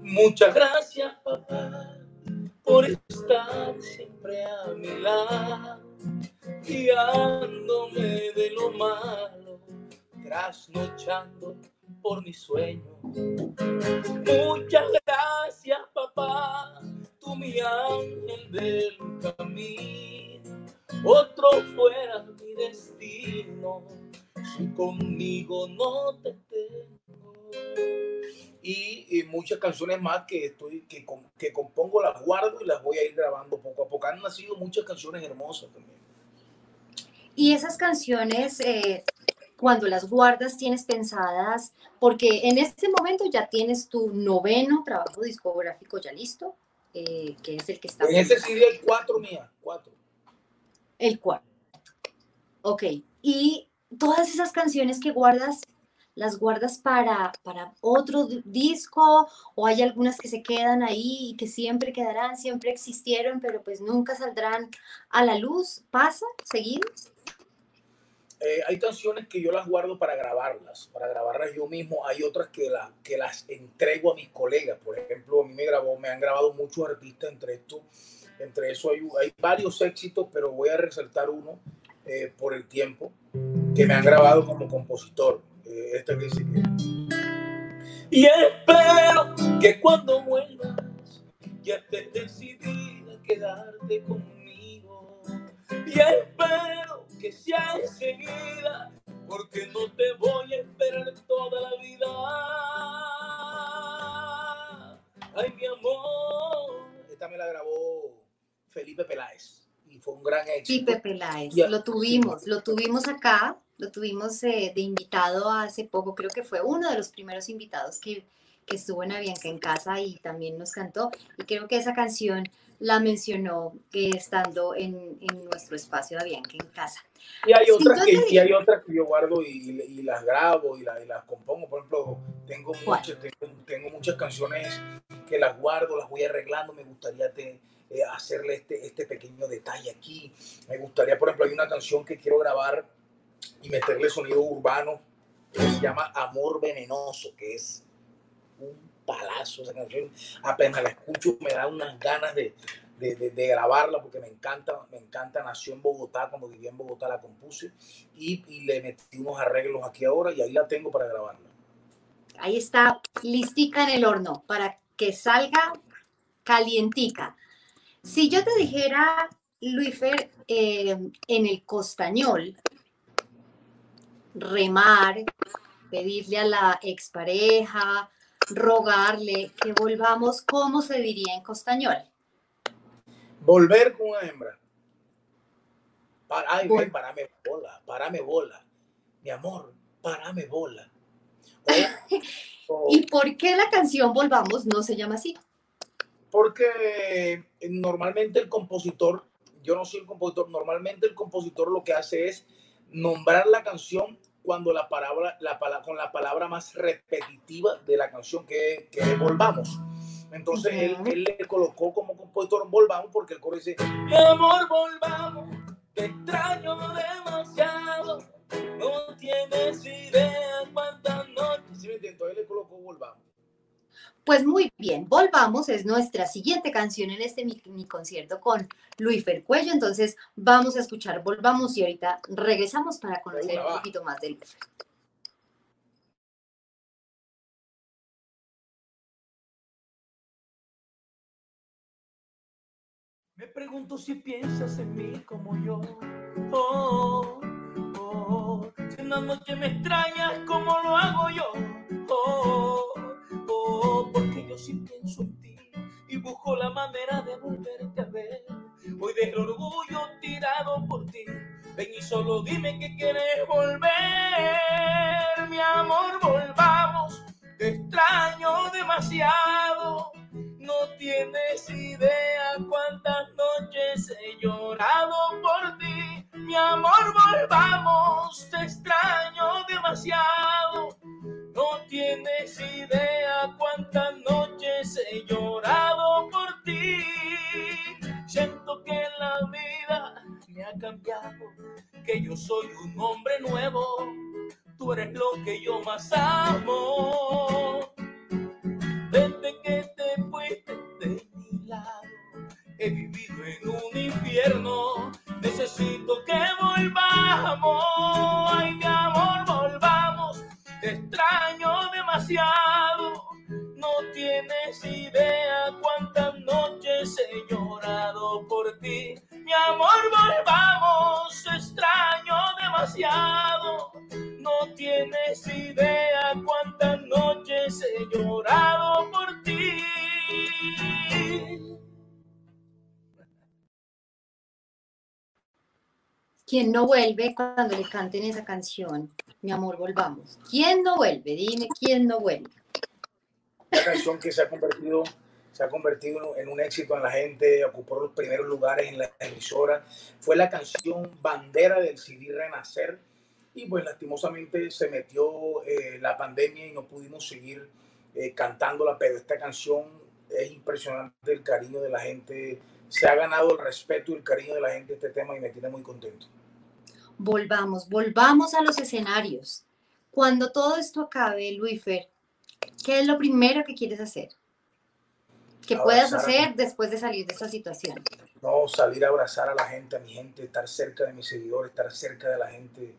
Muchas gracias, papá, por estar siempre a mi lado, guiándome de lo malo, trasnochando por mi sueño. Muchas gracias, papá, tú mi ángel del camino. Otro fuera mi destino, si conmigo no te tengo y, muchas canciones más que estoy que, que compongo las guardo y las voy a ir grabando poco a poco. Han nacido muchas canciones hermosas también. Y esas canciones, eh, cuando las guardas, tienes pensadas, porque en este momento ya tienes tu noveno trabajo discográfico ya listo, eh, que es el que está. En ese sí hay cuatro mías, cuatro. El cuarto. Ok. Y todas esas canciones que guardas, las guardas para, para otro disco o hay algunas que se quedan ahí y que siempre quedarán, siempre existieron, pero pues nunca saldrán a la luz? ¿Pasa seguido? Eh, hay canciones que yo las guardo para grabarlas, para grabarlas yo mismo. Hay otras que, la, que las entrego a mis colegas. Por ejemplo, a mí me grabó, me han grabado muchos artistas entre esto. Entre eso hay, varios éxitos, pero voy a resaltar uno eh, por el tiempo que me han grabado como compositor esta que dice. Y espero que cuando vuelvas ya estés decidida a quedarte conmigo. Y espero que sea enseguida, porque no te voy a esperar toda la vida. Ay, mi amor. Esta me la grabó Felipe Peláez y fue un gran éxito. Felipe Peláez, lo tuvimos, lo tuvimos acá lo tuvimos eh, de invitado hace poco, creo que fue uno de los primeros invitados que, que estuvo en Avianca en casa y también nos cantó. Y creo que esa canción la mencionó que estando en, en, nuestro espacio de Avianca en casa. Y hay, otras que, y hay otras que yo guardo y, y las grabo y, y, las compongo. Por ejemplo, tengo muchas, tengo, tengo, muchas canciones que las guardo, las voy arreglando. Me gustaría te, eh, hacerle este, este pequeño detalle aquí. Me gustaría, por ejemplo, hay una canción que quiero grabar y meterle sonido urbano que se llama Amor Venenoso, que es un palazo esa canción. Apenas la escucho me da unas ganas de, de, de, grabarla porque me encanta, me encanta. Nació en Bogotá, cuando vivía en Bogotá la compuse y, le metí unos arreglos aquí ahora y ahí la tengo para grabarla. Ahí está, listica en el horno para que salga calientica. Si yo te dijera, Luifer, eh, en el costañol, remar, pedirle a la expareja, rogarle que volvamos, ¿cómo se diría en costañol? Volver con una hembra. ay, ven, parame bola, parame bola. Mi amor, parame bola. ¿Y por qué la canción Volvamos no se llama así? Porque normalmente el compositor, yo no soy el compositor, normalmente el compositor lo que hace es nombrar la canción cuando la palabra, la, con la palabra más repetitiva de la canción que, que Volvamos. Entonces él, él, le colocó como compositor Volvamos porque el coro dice, mi amor, volvamos, te extraño demasiado, no tienes idea cuántas noches. Entonces él le colocó Volvamos. Pues muy bien, volvamos, es nuestra siguiente canción en este mini concierto con Luis Fercuello, entonces vamos a escuchar Volvamos y ahorita regresamos para conocer un poquito más de Luis. Me pregunto si piensas en mí como yo. Oh, oh, si una noche me extrañas como lo hago yo. Oh, sí pienso en ti y busco la manera de volverte a ver. Hoy dejo el orgullo tirado por ti, solo dime que quieres volver, mi amor, volvamos. Te extraño demasiado. No tienes idea cuántas noches he llorado por ti. Mi amor, volvamos. Te extraño demasiado. No tienes idea cuántas llorado por ti. Siento que la vida me ha cambiado, que yo soy un hombre nuevo. Tú eres lo que yo más amo. Desde que te fuiste de mi lado, he vivido en un infierno. Necesito que volvamos. Ay, mi amor, volvamos. Te extraño demasiado. Mi amor, volvamos. Te extraño demasiado. No tienes idea cuántas noches he llorado por ti. ¿Quién no vuelve cuando le canten esa canción? Mi amor, volvamos. ¿Quién no vuelve? Dime, ¿quién no vuelve? Una canción que se ha convertido, se ha convertido en un éxito en la gente, ocupó los primeros lugares en la emisora. Fue la canción bandera del CD Renacer y pues lastimosamente se metió eh, la pandemia y no pudimos seguir eh, cantándola, pero esta canción es impresionante el cariño de la gente, se ha ganado el respeto y el cariño de la gente este tema y me tiene muy contento. Volvamos, volvamos a los escenarios. Cuando todo esto acabe, Luifer, ¿qué es lo primero que quieres hacer? ¿Qué puedas hacer después de salir de esta situación? No, salir a abrazar a la gente, a mi gente, estar cerca de mis seguidores, estar cerca de la gente.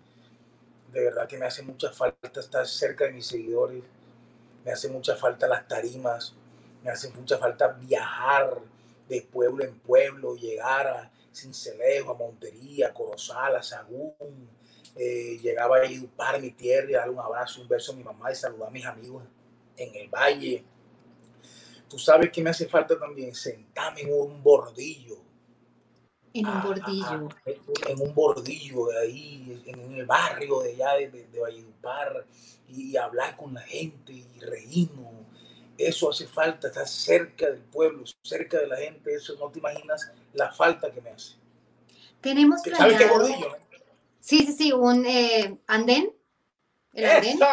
De verdad que me hace mucha falta estar cerca de mis seguidores. Me hace mucha falta las tarimas. Me hace mucha falta viajar de pueblo en pueblo, llegar a Cincelejo, a Montería, a Corozal, a Sagún. Eh, llegaba a Idupar, mi tierra, y darle un abrazo, un beso a mi mamá y saludar a mis amigos en el valle. Tú sabes que me hace falta también sentarme en un bordillo. En un bordillo. en un bordillo de ahí, en el barrio de allá de, de, de Valledupar, y, hablar con la gente y reírnos. Eso hace falta, estar cerca del pueblo, cerca de la gente. Eso no te imaginas la falta que me hace. Tenemos ¿Sabes qué bordillo? Sí, sí, sí, un eh, andén. ¿El andén? ¡Eso!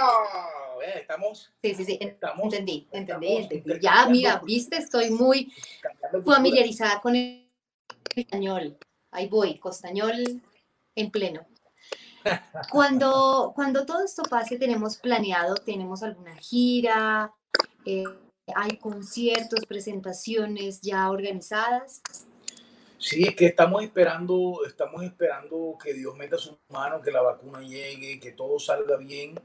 Eh, Estamos, Sí, sí, sí, estamos, entendí, entendí, estamos entendí. Ya, mira, viste, estoy muy familiarizada con el español. Ahí voy, costañol en pleno. Cuando, cuando todo esto pase, tenemos planeado, tenemos alguna gira, eh, hay conciertos, presentaciones ya organizadas. Sí, es que estamos esperando, estamos esperando que Dios meta su mano, que la vacuna llegue, que todo salga bien,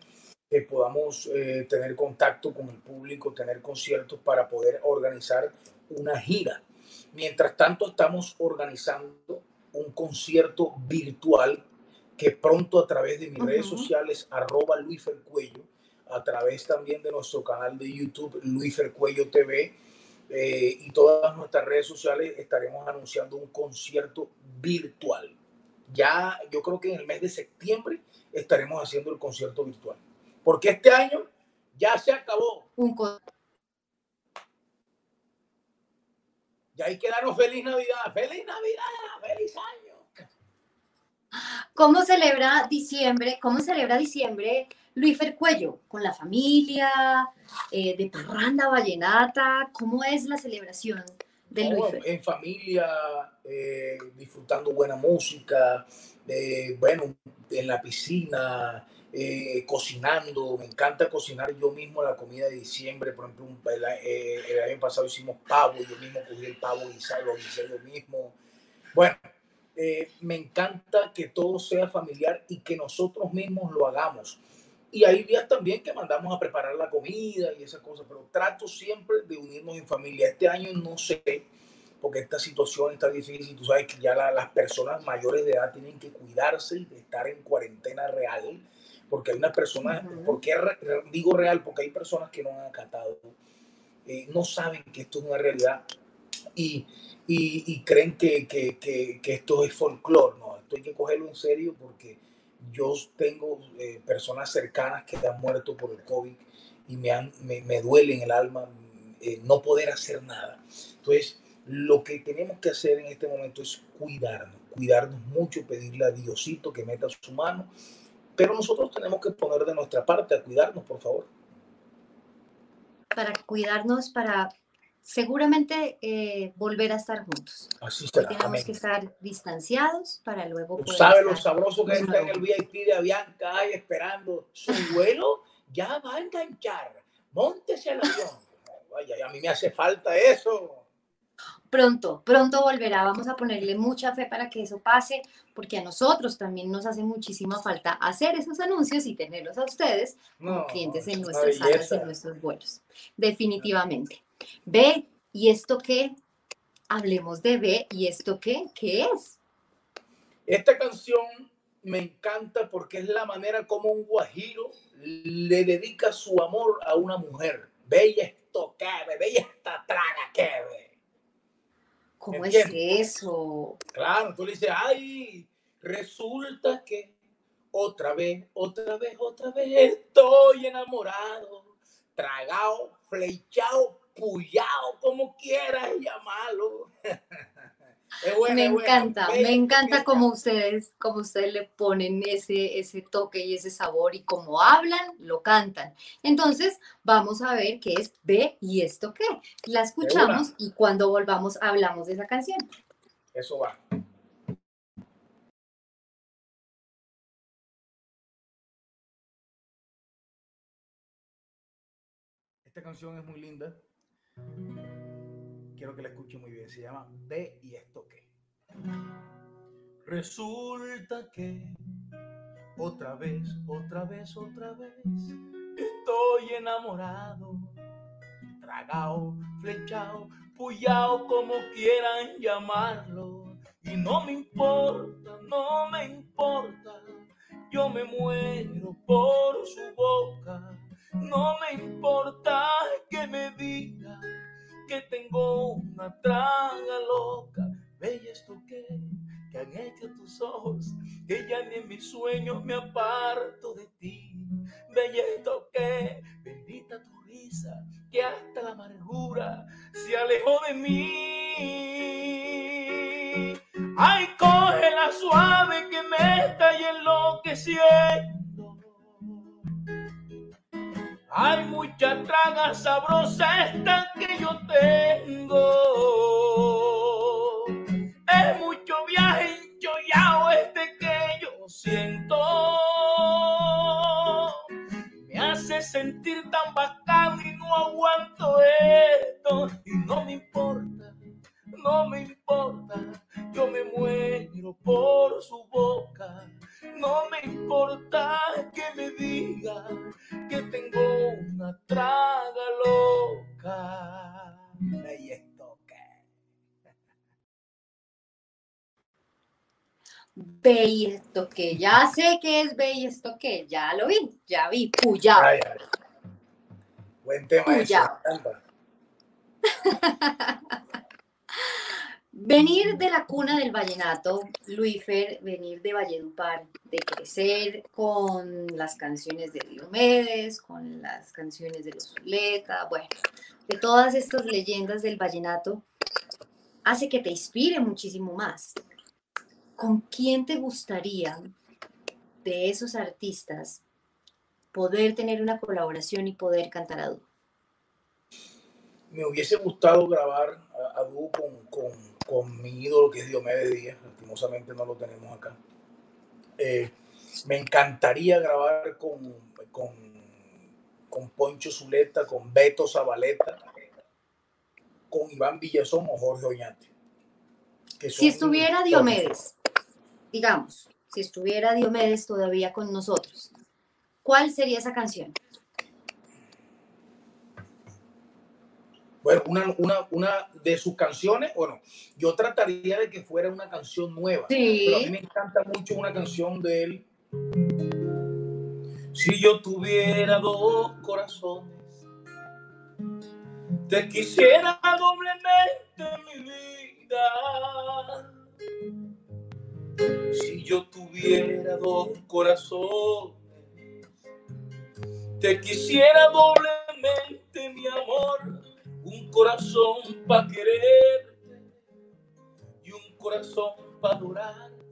que podamos eh, tener contacto con el público, tener conciertos para poder organizar una gira. Mientras tanto, estamos organizando un concierto virtual que pronto a través de mis redes sociales, arroba Luifer Cuello, a través también de nuestro canal de YouTube, Luifer Cuello TV, eh, y todas nuestras redes sociales estaremos anunciando un concierto virtual. Ya yo creo que en el mes de septiembre estaremos haciendo el concierto virtual. Porque este año ya se acabó. Un co- Ya hay que darnos feliz Navidad. ¡Feliz Navidad! ¡Feliz año! ¿Cómo celebra diciembre? ¿Cómo celebra diciembre Luifer Cuello? ¿Con la familia? Eh, ¿De parranda vallenata? ¿Cómo es la celebración de No, Luifer? en familia, eh, disfrutando buena música, eh, bueno, en la piscina, eh, cocinando. Me encanta cocinar yo mismo la comida de diciembre. Por ejemplo, un- el, eh, el año pasado hicimos pavo, yo mismo cogí el pavo guisado, lo guisé yo mismo. Bueno, eh, me encanta que todo sea familiar y que nosotros mismos lo hagamos. Y hay días también que mandamos a preparar la comida y esas cosas, pero trato siempre de unirnos en familia. Este año no sé, porque esta situación está difícil. Tú sabes que ya la- las personas mayores de edad tienen que cuidarse y de estar en cuarentena real, porque hay unas personas, Ujú. ¿por qué re- re- digo real? Porque hay personas que no han acatado, eh, no saben que esto es una realidad y, y, creen que, que, que, que, esto es folclore. No, esto hay que cogerlo en serio porque yo tengo eh, personas cercanas que han muerto por el COVID y me, han, me, me duele en el alma eh, no poder hacer nada. Entonces, lo que tenemos que hacer en este momento es cuidarnos, cuidarnos mucho, pedirle a Diosito que meta su mano, pero nosotros tenemos que poner de nuestra parte a cuidarnos, por favor. Para cuidarnos, para seguramente eh, volver a estar juntos. Así será. tenemos que estar distanciados para luego poder. ¿Sabes lo sabroso que está en el VIP de Avianca ahí esperando su vuelo? ya va a enganchar. Móntese al avión. Vaya, a mí me hace falta eso. Pronto, pronto volverá. Vamos a ponerle mucha fe para que eso pase, porque a nosotros también nos hace muchísima falta hacer esos anuncios y tenerlos a ustedes como clientes en nuestras salas, en nuestros vuelos. Definitivamente. Ve, ¿y esto qué? Hablemos de B, ¿y esto qué? ¿Qué es? Esta canción me encanta porque es la manera como un guajiro le dedica su amor a una mujer. Bella esto que bella esta traga que ¿Cómo es eso? Claro, tú le dices, ay, resulta que otra vez, otra vez, otra vez estoy enamorado, tragado, flechado, puyado, como quieras llamarlo. me encanta, me encanta como ustedes, como ustedes le ponen ese, ese toque y ese sabor y como hablan, lo cantan. Entonces, vamos a ver qué es B y esto qué. La escuchamos y cuando volvamos hablamos de esa canción. Eso va. Esta canción es muy linda quiero que la escuche muy bien. Se llama Ve y esto qué. Resulta que otra vez, otra vez, otra vez estoy enamorado, tragado, flechado, puyao, como quieran llamarlo. Y no me importa, no me importa, yo me muero por su boca. No me importa que me diga que tengo una traga loca. Bella esto que, que han hecho tus ojos, que ya ni en mis sueños me aparto de ti. Bella esto que, bendita tu risa, que hasta la amargura se alejó de mí. Que ya sé que es ve y esto que ya lo vi, ya vi, puya. Buen tema Venir de la cuna del vallenato, Luifer, venir de Valledupar, de crecer con las canciones de Diomedes, con las canciones de los Zuleta, bueno, de todas estas leyendas del vallenato, hace que te inspire muchísimo más. ¿Con quién te gustaría de esos artistas poder tener una colaboración y poder cantar a dúo? Me hubiese gustado grabar a, dúo con con mi ídolo que es Diomedes Díaz, lastimosamente no lo tenemos acá. Eh, me encantaría grabar con, con, con, Poncho Zuleta, con Beto Zabaleta, con Iván Villazón o Jorge Oñate. si estuviera Diomedes, digamos, si estuviera Diomedes todavía con nosotros, ¿cuál sería esa canción? Bueno, una, una, una de sus canciones, bueno, yo trataría de que fuera una canción nueva. Pero a mí me encanta mucho una canción de él. Si yo tuviera dos corazones, Te quisiera doblemente mi vida. Si yo tuviera dos corazones, te quisiera doblemente mi amor, un corazón para quererte y un corazón para adorarte,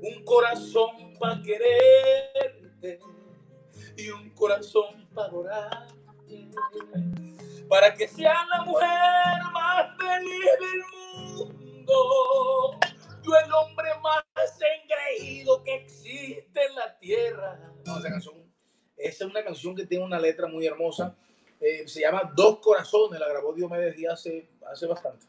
un corazón para quererte y un corazón para adorarte para que sea la mujer más feliz del mundo. Yo el hombre más engreído que existe en la tierra. esa, es una canción que tiene una letra muy hermosa. Eh, se llama Dos Corazones. La grabó Diomedes Díaz hace, hace bastante.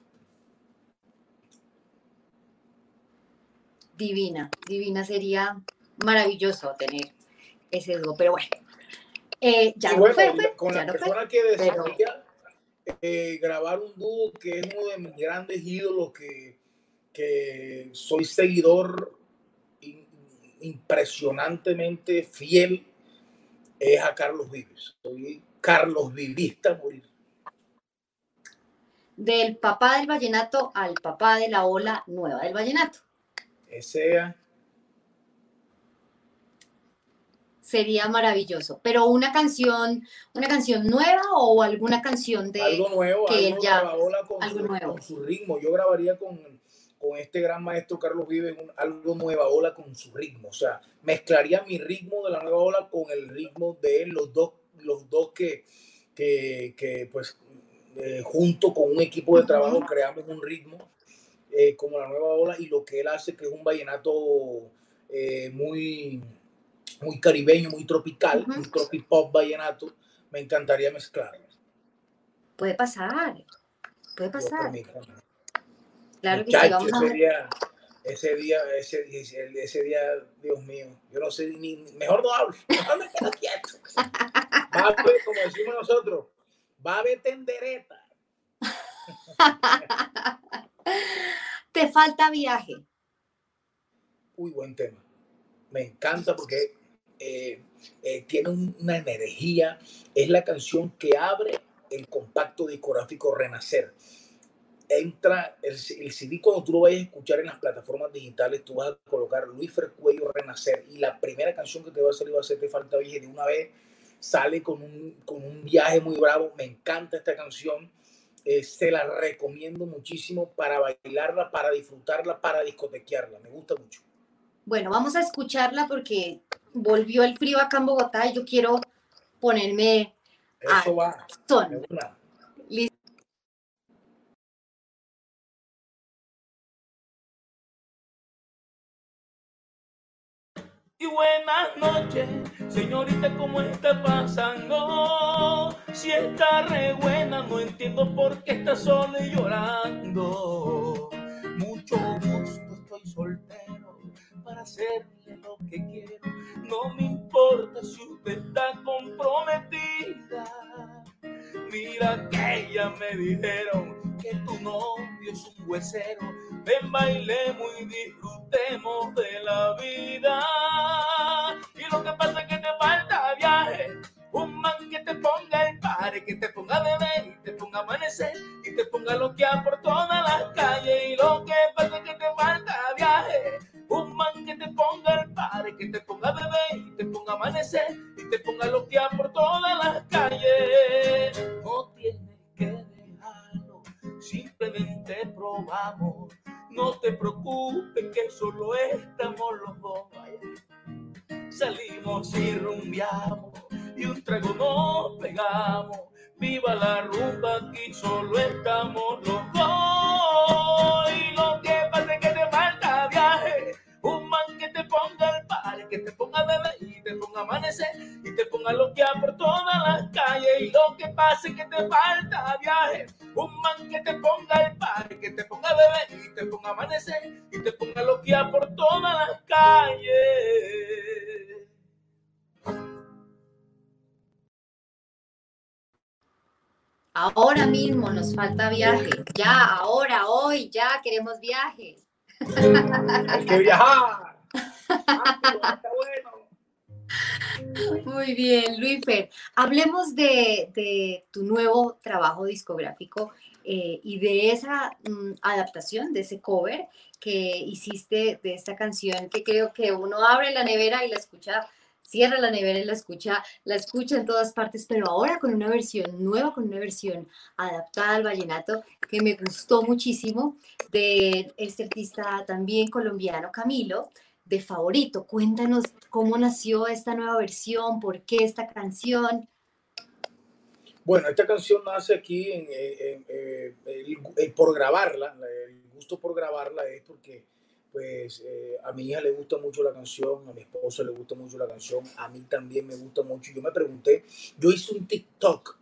Divina, divina sería maravilloso tener ese dúo, pero bueno, eh, ya no fue, con la persona que desarrolla eh, grabar un dúo que es uno de mis grandes ídolos que, que soy seguidor impresionantemente fiel es a Carlos Vives. Soy Carlos Vivista morir. Del papá del vallenato al papá de la ola nueva del vallenato. Ese sería maravilloso. Pero una canción, una canción nueva o alguna canción de algo nuevo, que algo ya con, algo su, nuevo. con su ritmo. Yo grabaría con, con este gran maestro Carlos Vives algo nueva ola con su ritmo. O sea, mezclaría mi ritmo de la nueva ola con el ritmo de él, los dos, los dos que, que, que pues eh, junto con un equipo de trabajo creamos un ritmo eh, como la nueva ola y lo que él hace que es un vallenato eh, muy muy caribeño, muy tropical, un tropipop vallenato, me encantaría mezclarlo. Puede pasar, puede pasar. Claro que sí, vamos ese, día, ese día, ese, ese, día, Dios mío, yo no sé ni, mejor no hablo, mejor me quedo quieto. Va a ver, como decimos nosotros, va a haber tendereta. Te falta viaje. Uy, buen tema. Me encanta porque eh, eh, tiene una energía, es la canción que abre el compacto discográfico Renacer. Entra el, el, CD cuando tú lo vayas a escuchar en las plataformas digitales, tú vas a colocar Luis Fercuello Renacer y la primera canción que te va a salir va a ser Te Falta Vieja de una vez sale con un, con un viaje muy bravo. Me encanta esta canción. Eh, se la recomiendo muchísimo para bailarla, para disfrutarla, para discotequearla. Me gusta mucho. Bueno, vamos a escucharla porque volvió el frío acá en Bogotá y yo quiero ponerme Eso va. Listo. Buenas noches, señorita, ¿cómo está pasando? Si está re buena, no entiendo por qué está sola y llorando. Mucho gusto, estoy soltero para hacerle lo que quiero. No me importa si usted está comprometida. Mira que ya me dijeron que tu novio es un huesero. Ven, bailemos y disfrutemos de la vida. Pasa que te falta viaje. Un man que te ponga el pare, que te ponga a beber y te ponga a amanecer y te ponga a loquear por todas las calles. Y lo que pasa que te falta viaje un man que te ponga el padre, que te ponga bebé y te ponga amanecer y te ponga loquear por todas las calles. No tienes que dejarlo, simplemente probamos. No te preocupes que solo estamos los dos. Salimos y rumbiamos y un trago nos pegamos. Viva la rumba, aquí solo estamos los dos. Que te ponga el par, que te ponga a beber y te ponga a amanecer y te ponga a loquear por todas las calles. Y lo que pase es que te falta viaje. Un man que te ponga el par, que te ponga a beber y te ponga a amanecer y te ponga a loquear por todas las calles. Ahora mismo nos falta viaje. Ya, ahora, hoy, ya queremos viaje. Hay que viajar. Ah. Muy bien, Luifer. Hablemos de, tu nuevo trabajo discográfico eh, y de esa mm, adaptación, de ese cover que hiciste de esta canción que creo que uno abre la nevera y la escucha, cierra la nevera y la escucha, la escucha en todas partes, pero ahora con una versión nueva, con una versión adaptada al vallenato que me gustó muchísimo de este artista también colombiano, Camilo de favorito. Cuéntanos cómo nació esta nueva versión, por qué esta canción. Bueno, esta canción nace aquí eh, por grabarla, el gusto por grabarla es porque pues eh, a mi hija le gusta mucho la canción, a mi esposa le gusta mucho la canción, a mí también me gusta mucho. Yo me pregunté, yo hice un TikTok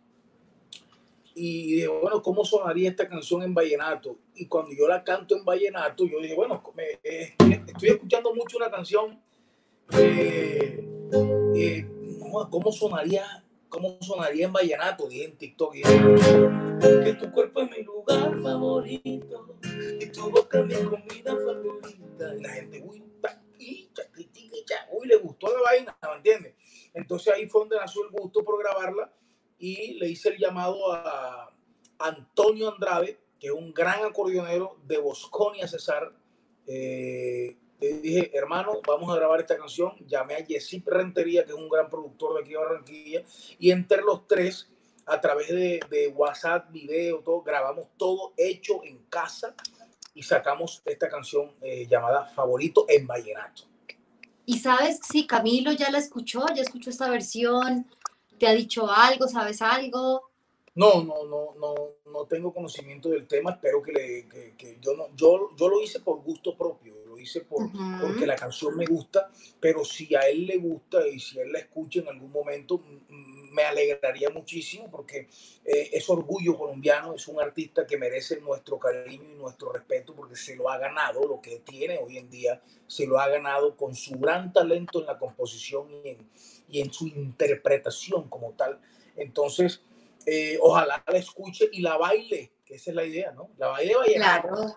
y dije, bueno, ¿cómo sonaría esta canción en vallenato? Y cuando yo la canto en vallenato, yo dije, bueno, eh, estoy escuchando mucho una canción, eh, eh, ¿cómo sonaría? ¿Cómo sonaría en vallenato? Dije en TikTok, que tu cuerpo es mi lugar favorito y tu boca es mi comida favorita. Y la gente, uy, uy, le gustó la vaina, ¿me entiendes? Entonces ahí fue donde nació el gusto por grabarla y le hice el llamado a Antonio Andrade, que es un gran acordeonero de Bosconia Cesar. Eh, le dije, hermano, vamos a grabar esta canción. Llamé a Yesip Rentería, que es un gran productor de aquí de Barranquilla, y entre los tres, a través de, WhatsApp, video, todo, grabamos todo hecho en casa y sacamos esta canción eh, llamada Favorito en Vallenato. ¿Y sabes si Camilo ya la escuchó? ¿Ya escuchó esta versión? ¿Te ha dicho algo? ¿Sabes algo? No, no, no, no, no tengo conocimiento del tema. Espero que, le, que, yo no, yo, yo lo hice por gusto propio, lo hice por, porque la canción me gusta, pero si a él le gusta y si él la escucha en algún momento, me alegraría muchísimo porque eh, es orgullo colombiano, es un artista que merece nuestro cariño y nuestro respeto porque se lo ha ganado, lo que tiene hoy en día, se lo ha ganado con su gran talento en la composición y en, y en su interpretación como tal. Entonces, eh, ojalá la escuche y la baile, que esa es la idea, ¿no? La baile Claro,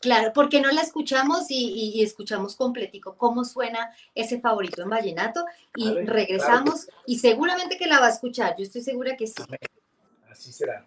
claro, porque no la escuchamos y, escuchamos completico cómo suena ese favorito en vallenato y regresamos y seguramente que la va a escuchar, yo estoy segura que sí. Así será.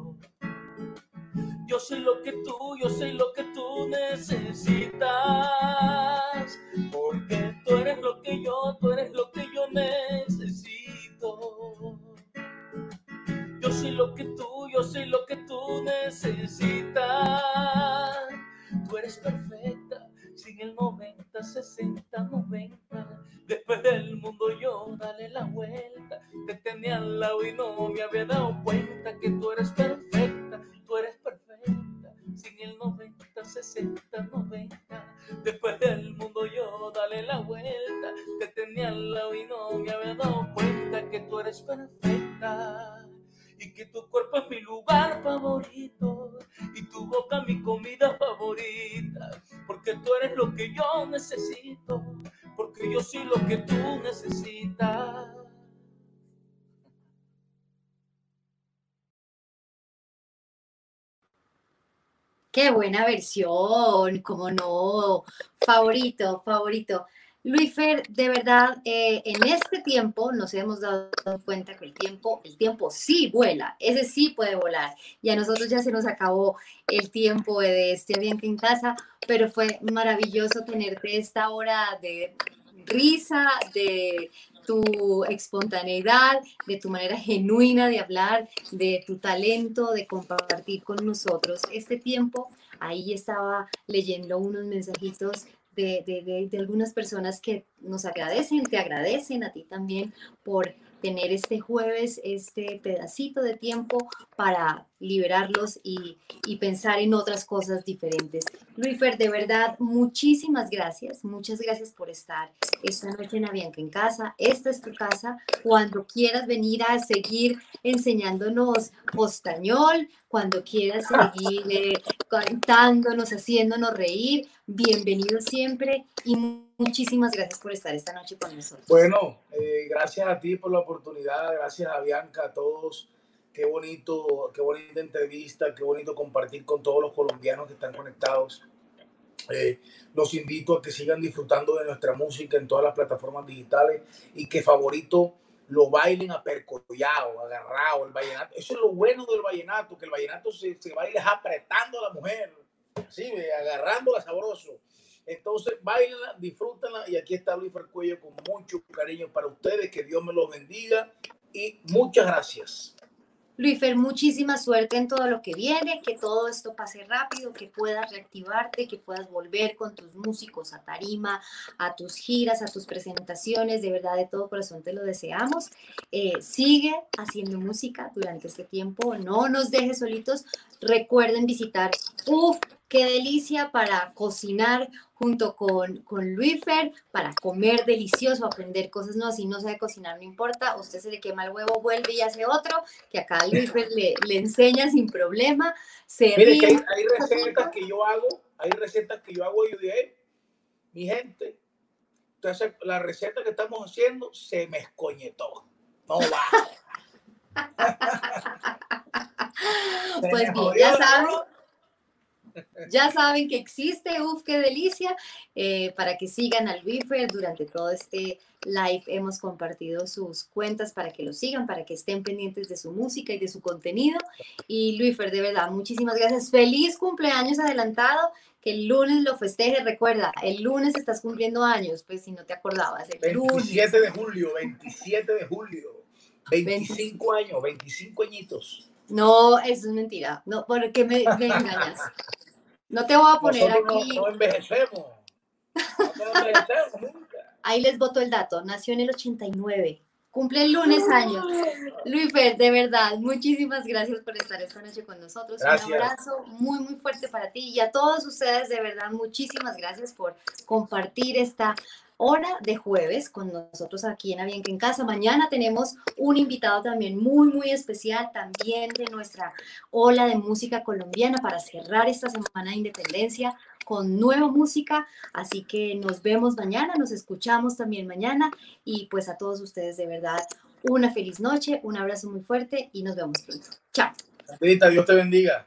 Yo soy lo que tú, yo soy lo que tú necesitas. Porque tú eres lo que yo, tú eres lo que yo necesito. Yo soy lo que tú, yo soy lo que tú necesitas. Tú eres perfecta, sin el 90, 60, 90. Después del mundo yo dale la vuelta. Te tenía al lado y no me había dado cuenta que tú eres perfecta, 90, 60, 90. Después del mundo yo dale la vuelta. Te tenía al lado y no me había dado cuenta que tú eres perfecta. Y que tu cuerpo es mi lugar favorito. Y tu boca mi comida favorita. Porque tú eres lo que yo necesito. Porque yo soy lo que tú necesitas. Qué buena versión, como no, favorito, favorito. Luifer, de verdad, eh, en este tiempo nos hemos dado cuenta que el tiempo, el tiempo sí vuela, ese sí puede volar. Y a nosotros ya se nos acabó el tiempo de este bien en casa, pero fue maravilloso tenerte esta hora de risa, de tu espontaneidad, de tu manera genuina de hablar, de tu talento, de compartir con nosotros este tiempo. Ahí estaba leyendo unos mensajitos de, de, de, algunas personas que nos agradecen, te agradecen a ti también por tener este jueves, este pedacito de tiempo para liberarlos y, y pensar en otras cosas diferentes. Luifer, de verdad, muchísimas gracias, muchas gracias por estar esta noche en Avianca en casa. Esta es tu casa. Cuando quieras venir a seguir enseñándonos postañol, cuando quieras seguir eh, cantándonos, haciéndonos reír, bienvenido siempre y muchísimas gracias por estar esta noche con nosotros. Bueno, eh, gracias a ti por la oportunidad, gracias a Bianca, a todos. Qué bonito, qué bonita entrevista, qué bonito compartir con todos los colombianos que están conectados. Eh, los invito a que sigan disfrutando de nuestra música en todas las plataformas digitales y que favorito lo bailen apercollado, agarrado, el vallenato. Eso es lo bueno del vallenato, que el vallenato se, se baila apretando a la mujer, así, agarrándola sabroso. Entonces, bailenla, disfrútenla y aquí está Luis Cuello con mucho cariño para ustedes, que Dios me los bendiga y muchas gracias. Luifer, muchísima suerte en todo lo que viene, que todo esto pase rápido, que puedas reactivarte, que puedas volver con tus músicos a tarima, a tus giras, a tus presentaciones. De verdad, de todo corazón te lo deseamos. Eh, sigue haciendo música durante este tiempo, no nos dejes solitos. Recuerden visitar UF qué delicia para cocinar junto con, con Luifer, para comer delicioso, aprender cosas nuevas. Si no sabe cocinar, no importa, usted se le quema el huevo, vuelve y hace otro, que acá Luifer le, le enseña sin problema. Se Mire, que hay, hay, recetas que yo hago, hay recetas que yo hago y dije, mi gente, entonces la receta que estamos haciendo se me escoñetó. No va. pues bien, ya saben ya saben que existe, uf, qué delicia, eh, para que sigan al Luifer durante todo este live. Hemos compartido sus cuentas para que lo sigan, para que estén pendientes de su música y de su contenido. Y Luifer, de verdad, muchísimas gracias. Feliz cumpleaños adelantado. Que el lunes lo festeje. Recuerda, el lunes estás cumpliendo años, pues si no te acordabas. El 27 de julio, 27 de julio. 25 años, 25 añitos. No, eso es mentira. No, porque me, me engañas. No te voy a poner aquí. No, envejecemos. No envejecemos nunca. Ahí les voto el dato. Nació en el 89. Cumple el lunes años. Luis Fer, de verdad, muchísimas gracias por estar esta noche con nosotros. Un abrazo muy, muy fuerte para ti y a todos ustedes, de verdad, muchísimas gracias por compartir esta hora de jueves con nosotros aquí en Avienca en Casa. Mañana tenemos un invitado también muy, muy especial, también de nuestra ola de música colombiana para cerrar esta semana de independencia con nueva música. Así que nos vemos mañana, nos escuchamos también mañana y pues a todos ustedes de verdad una feliz noche, un abrazo muy fuerte y nos vemos pronto. Chao. Dios te bendiga.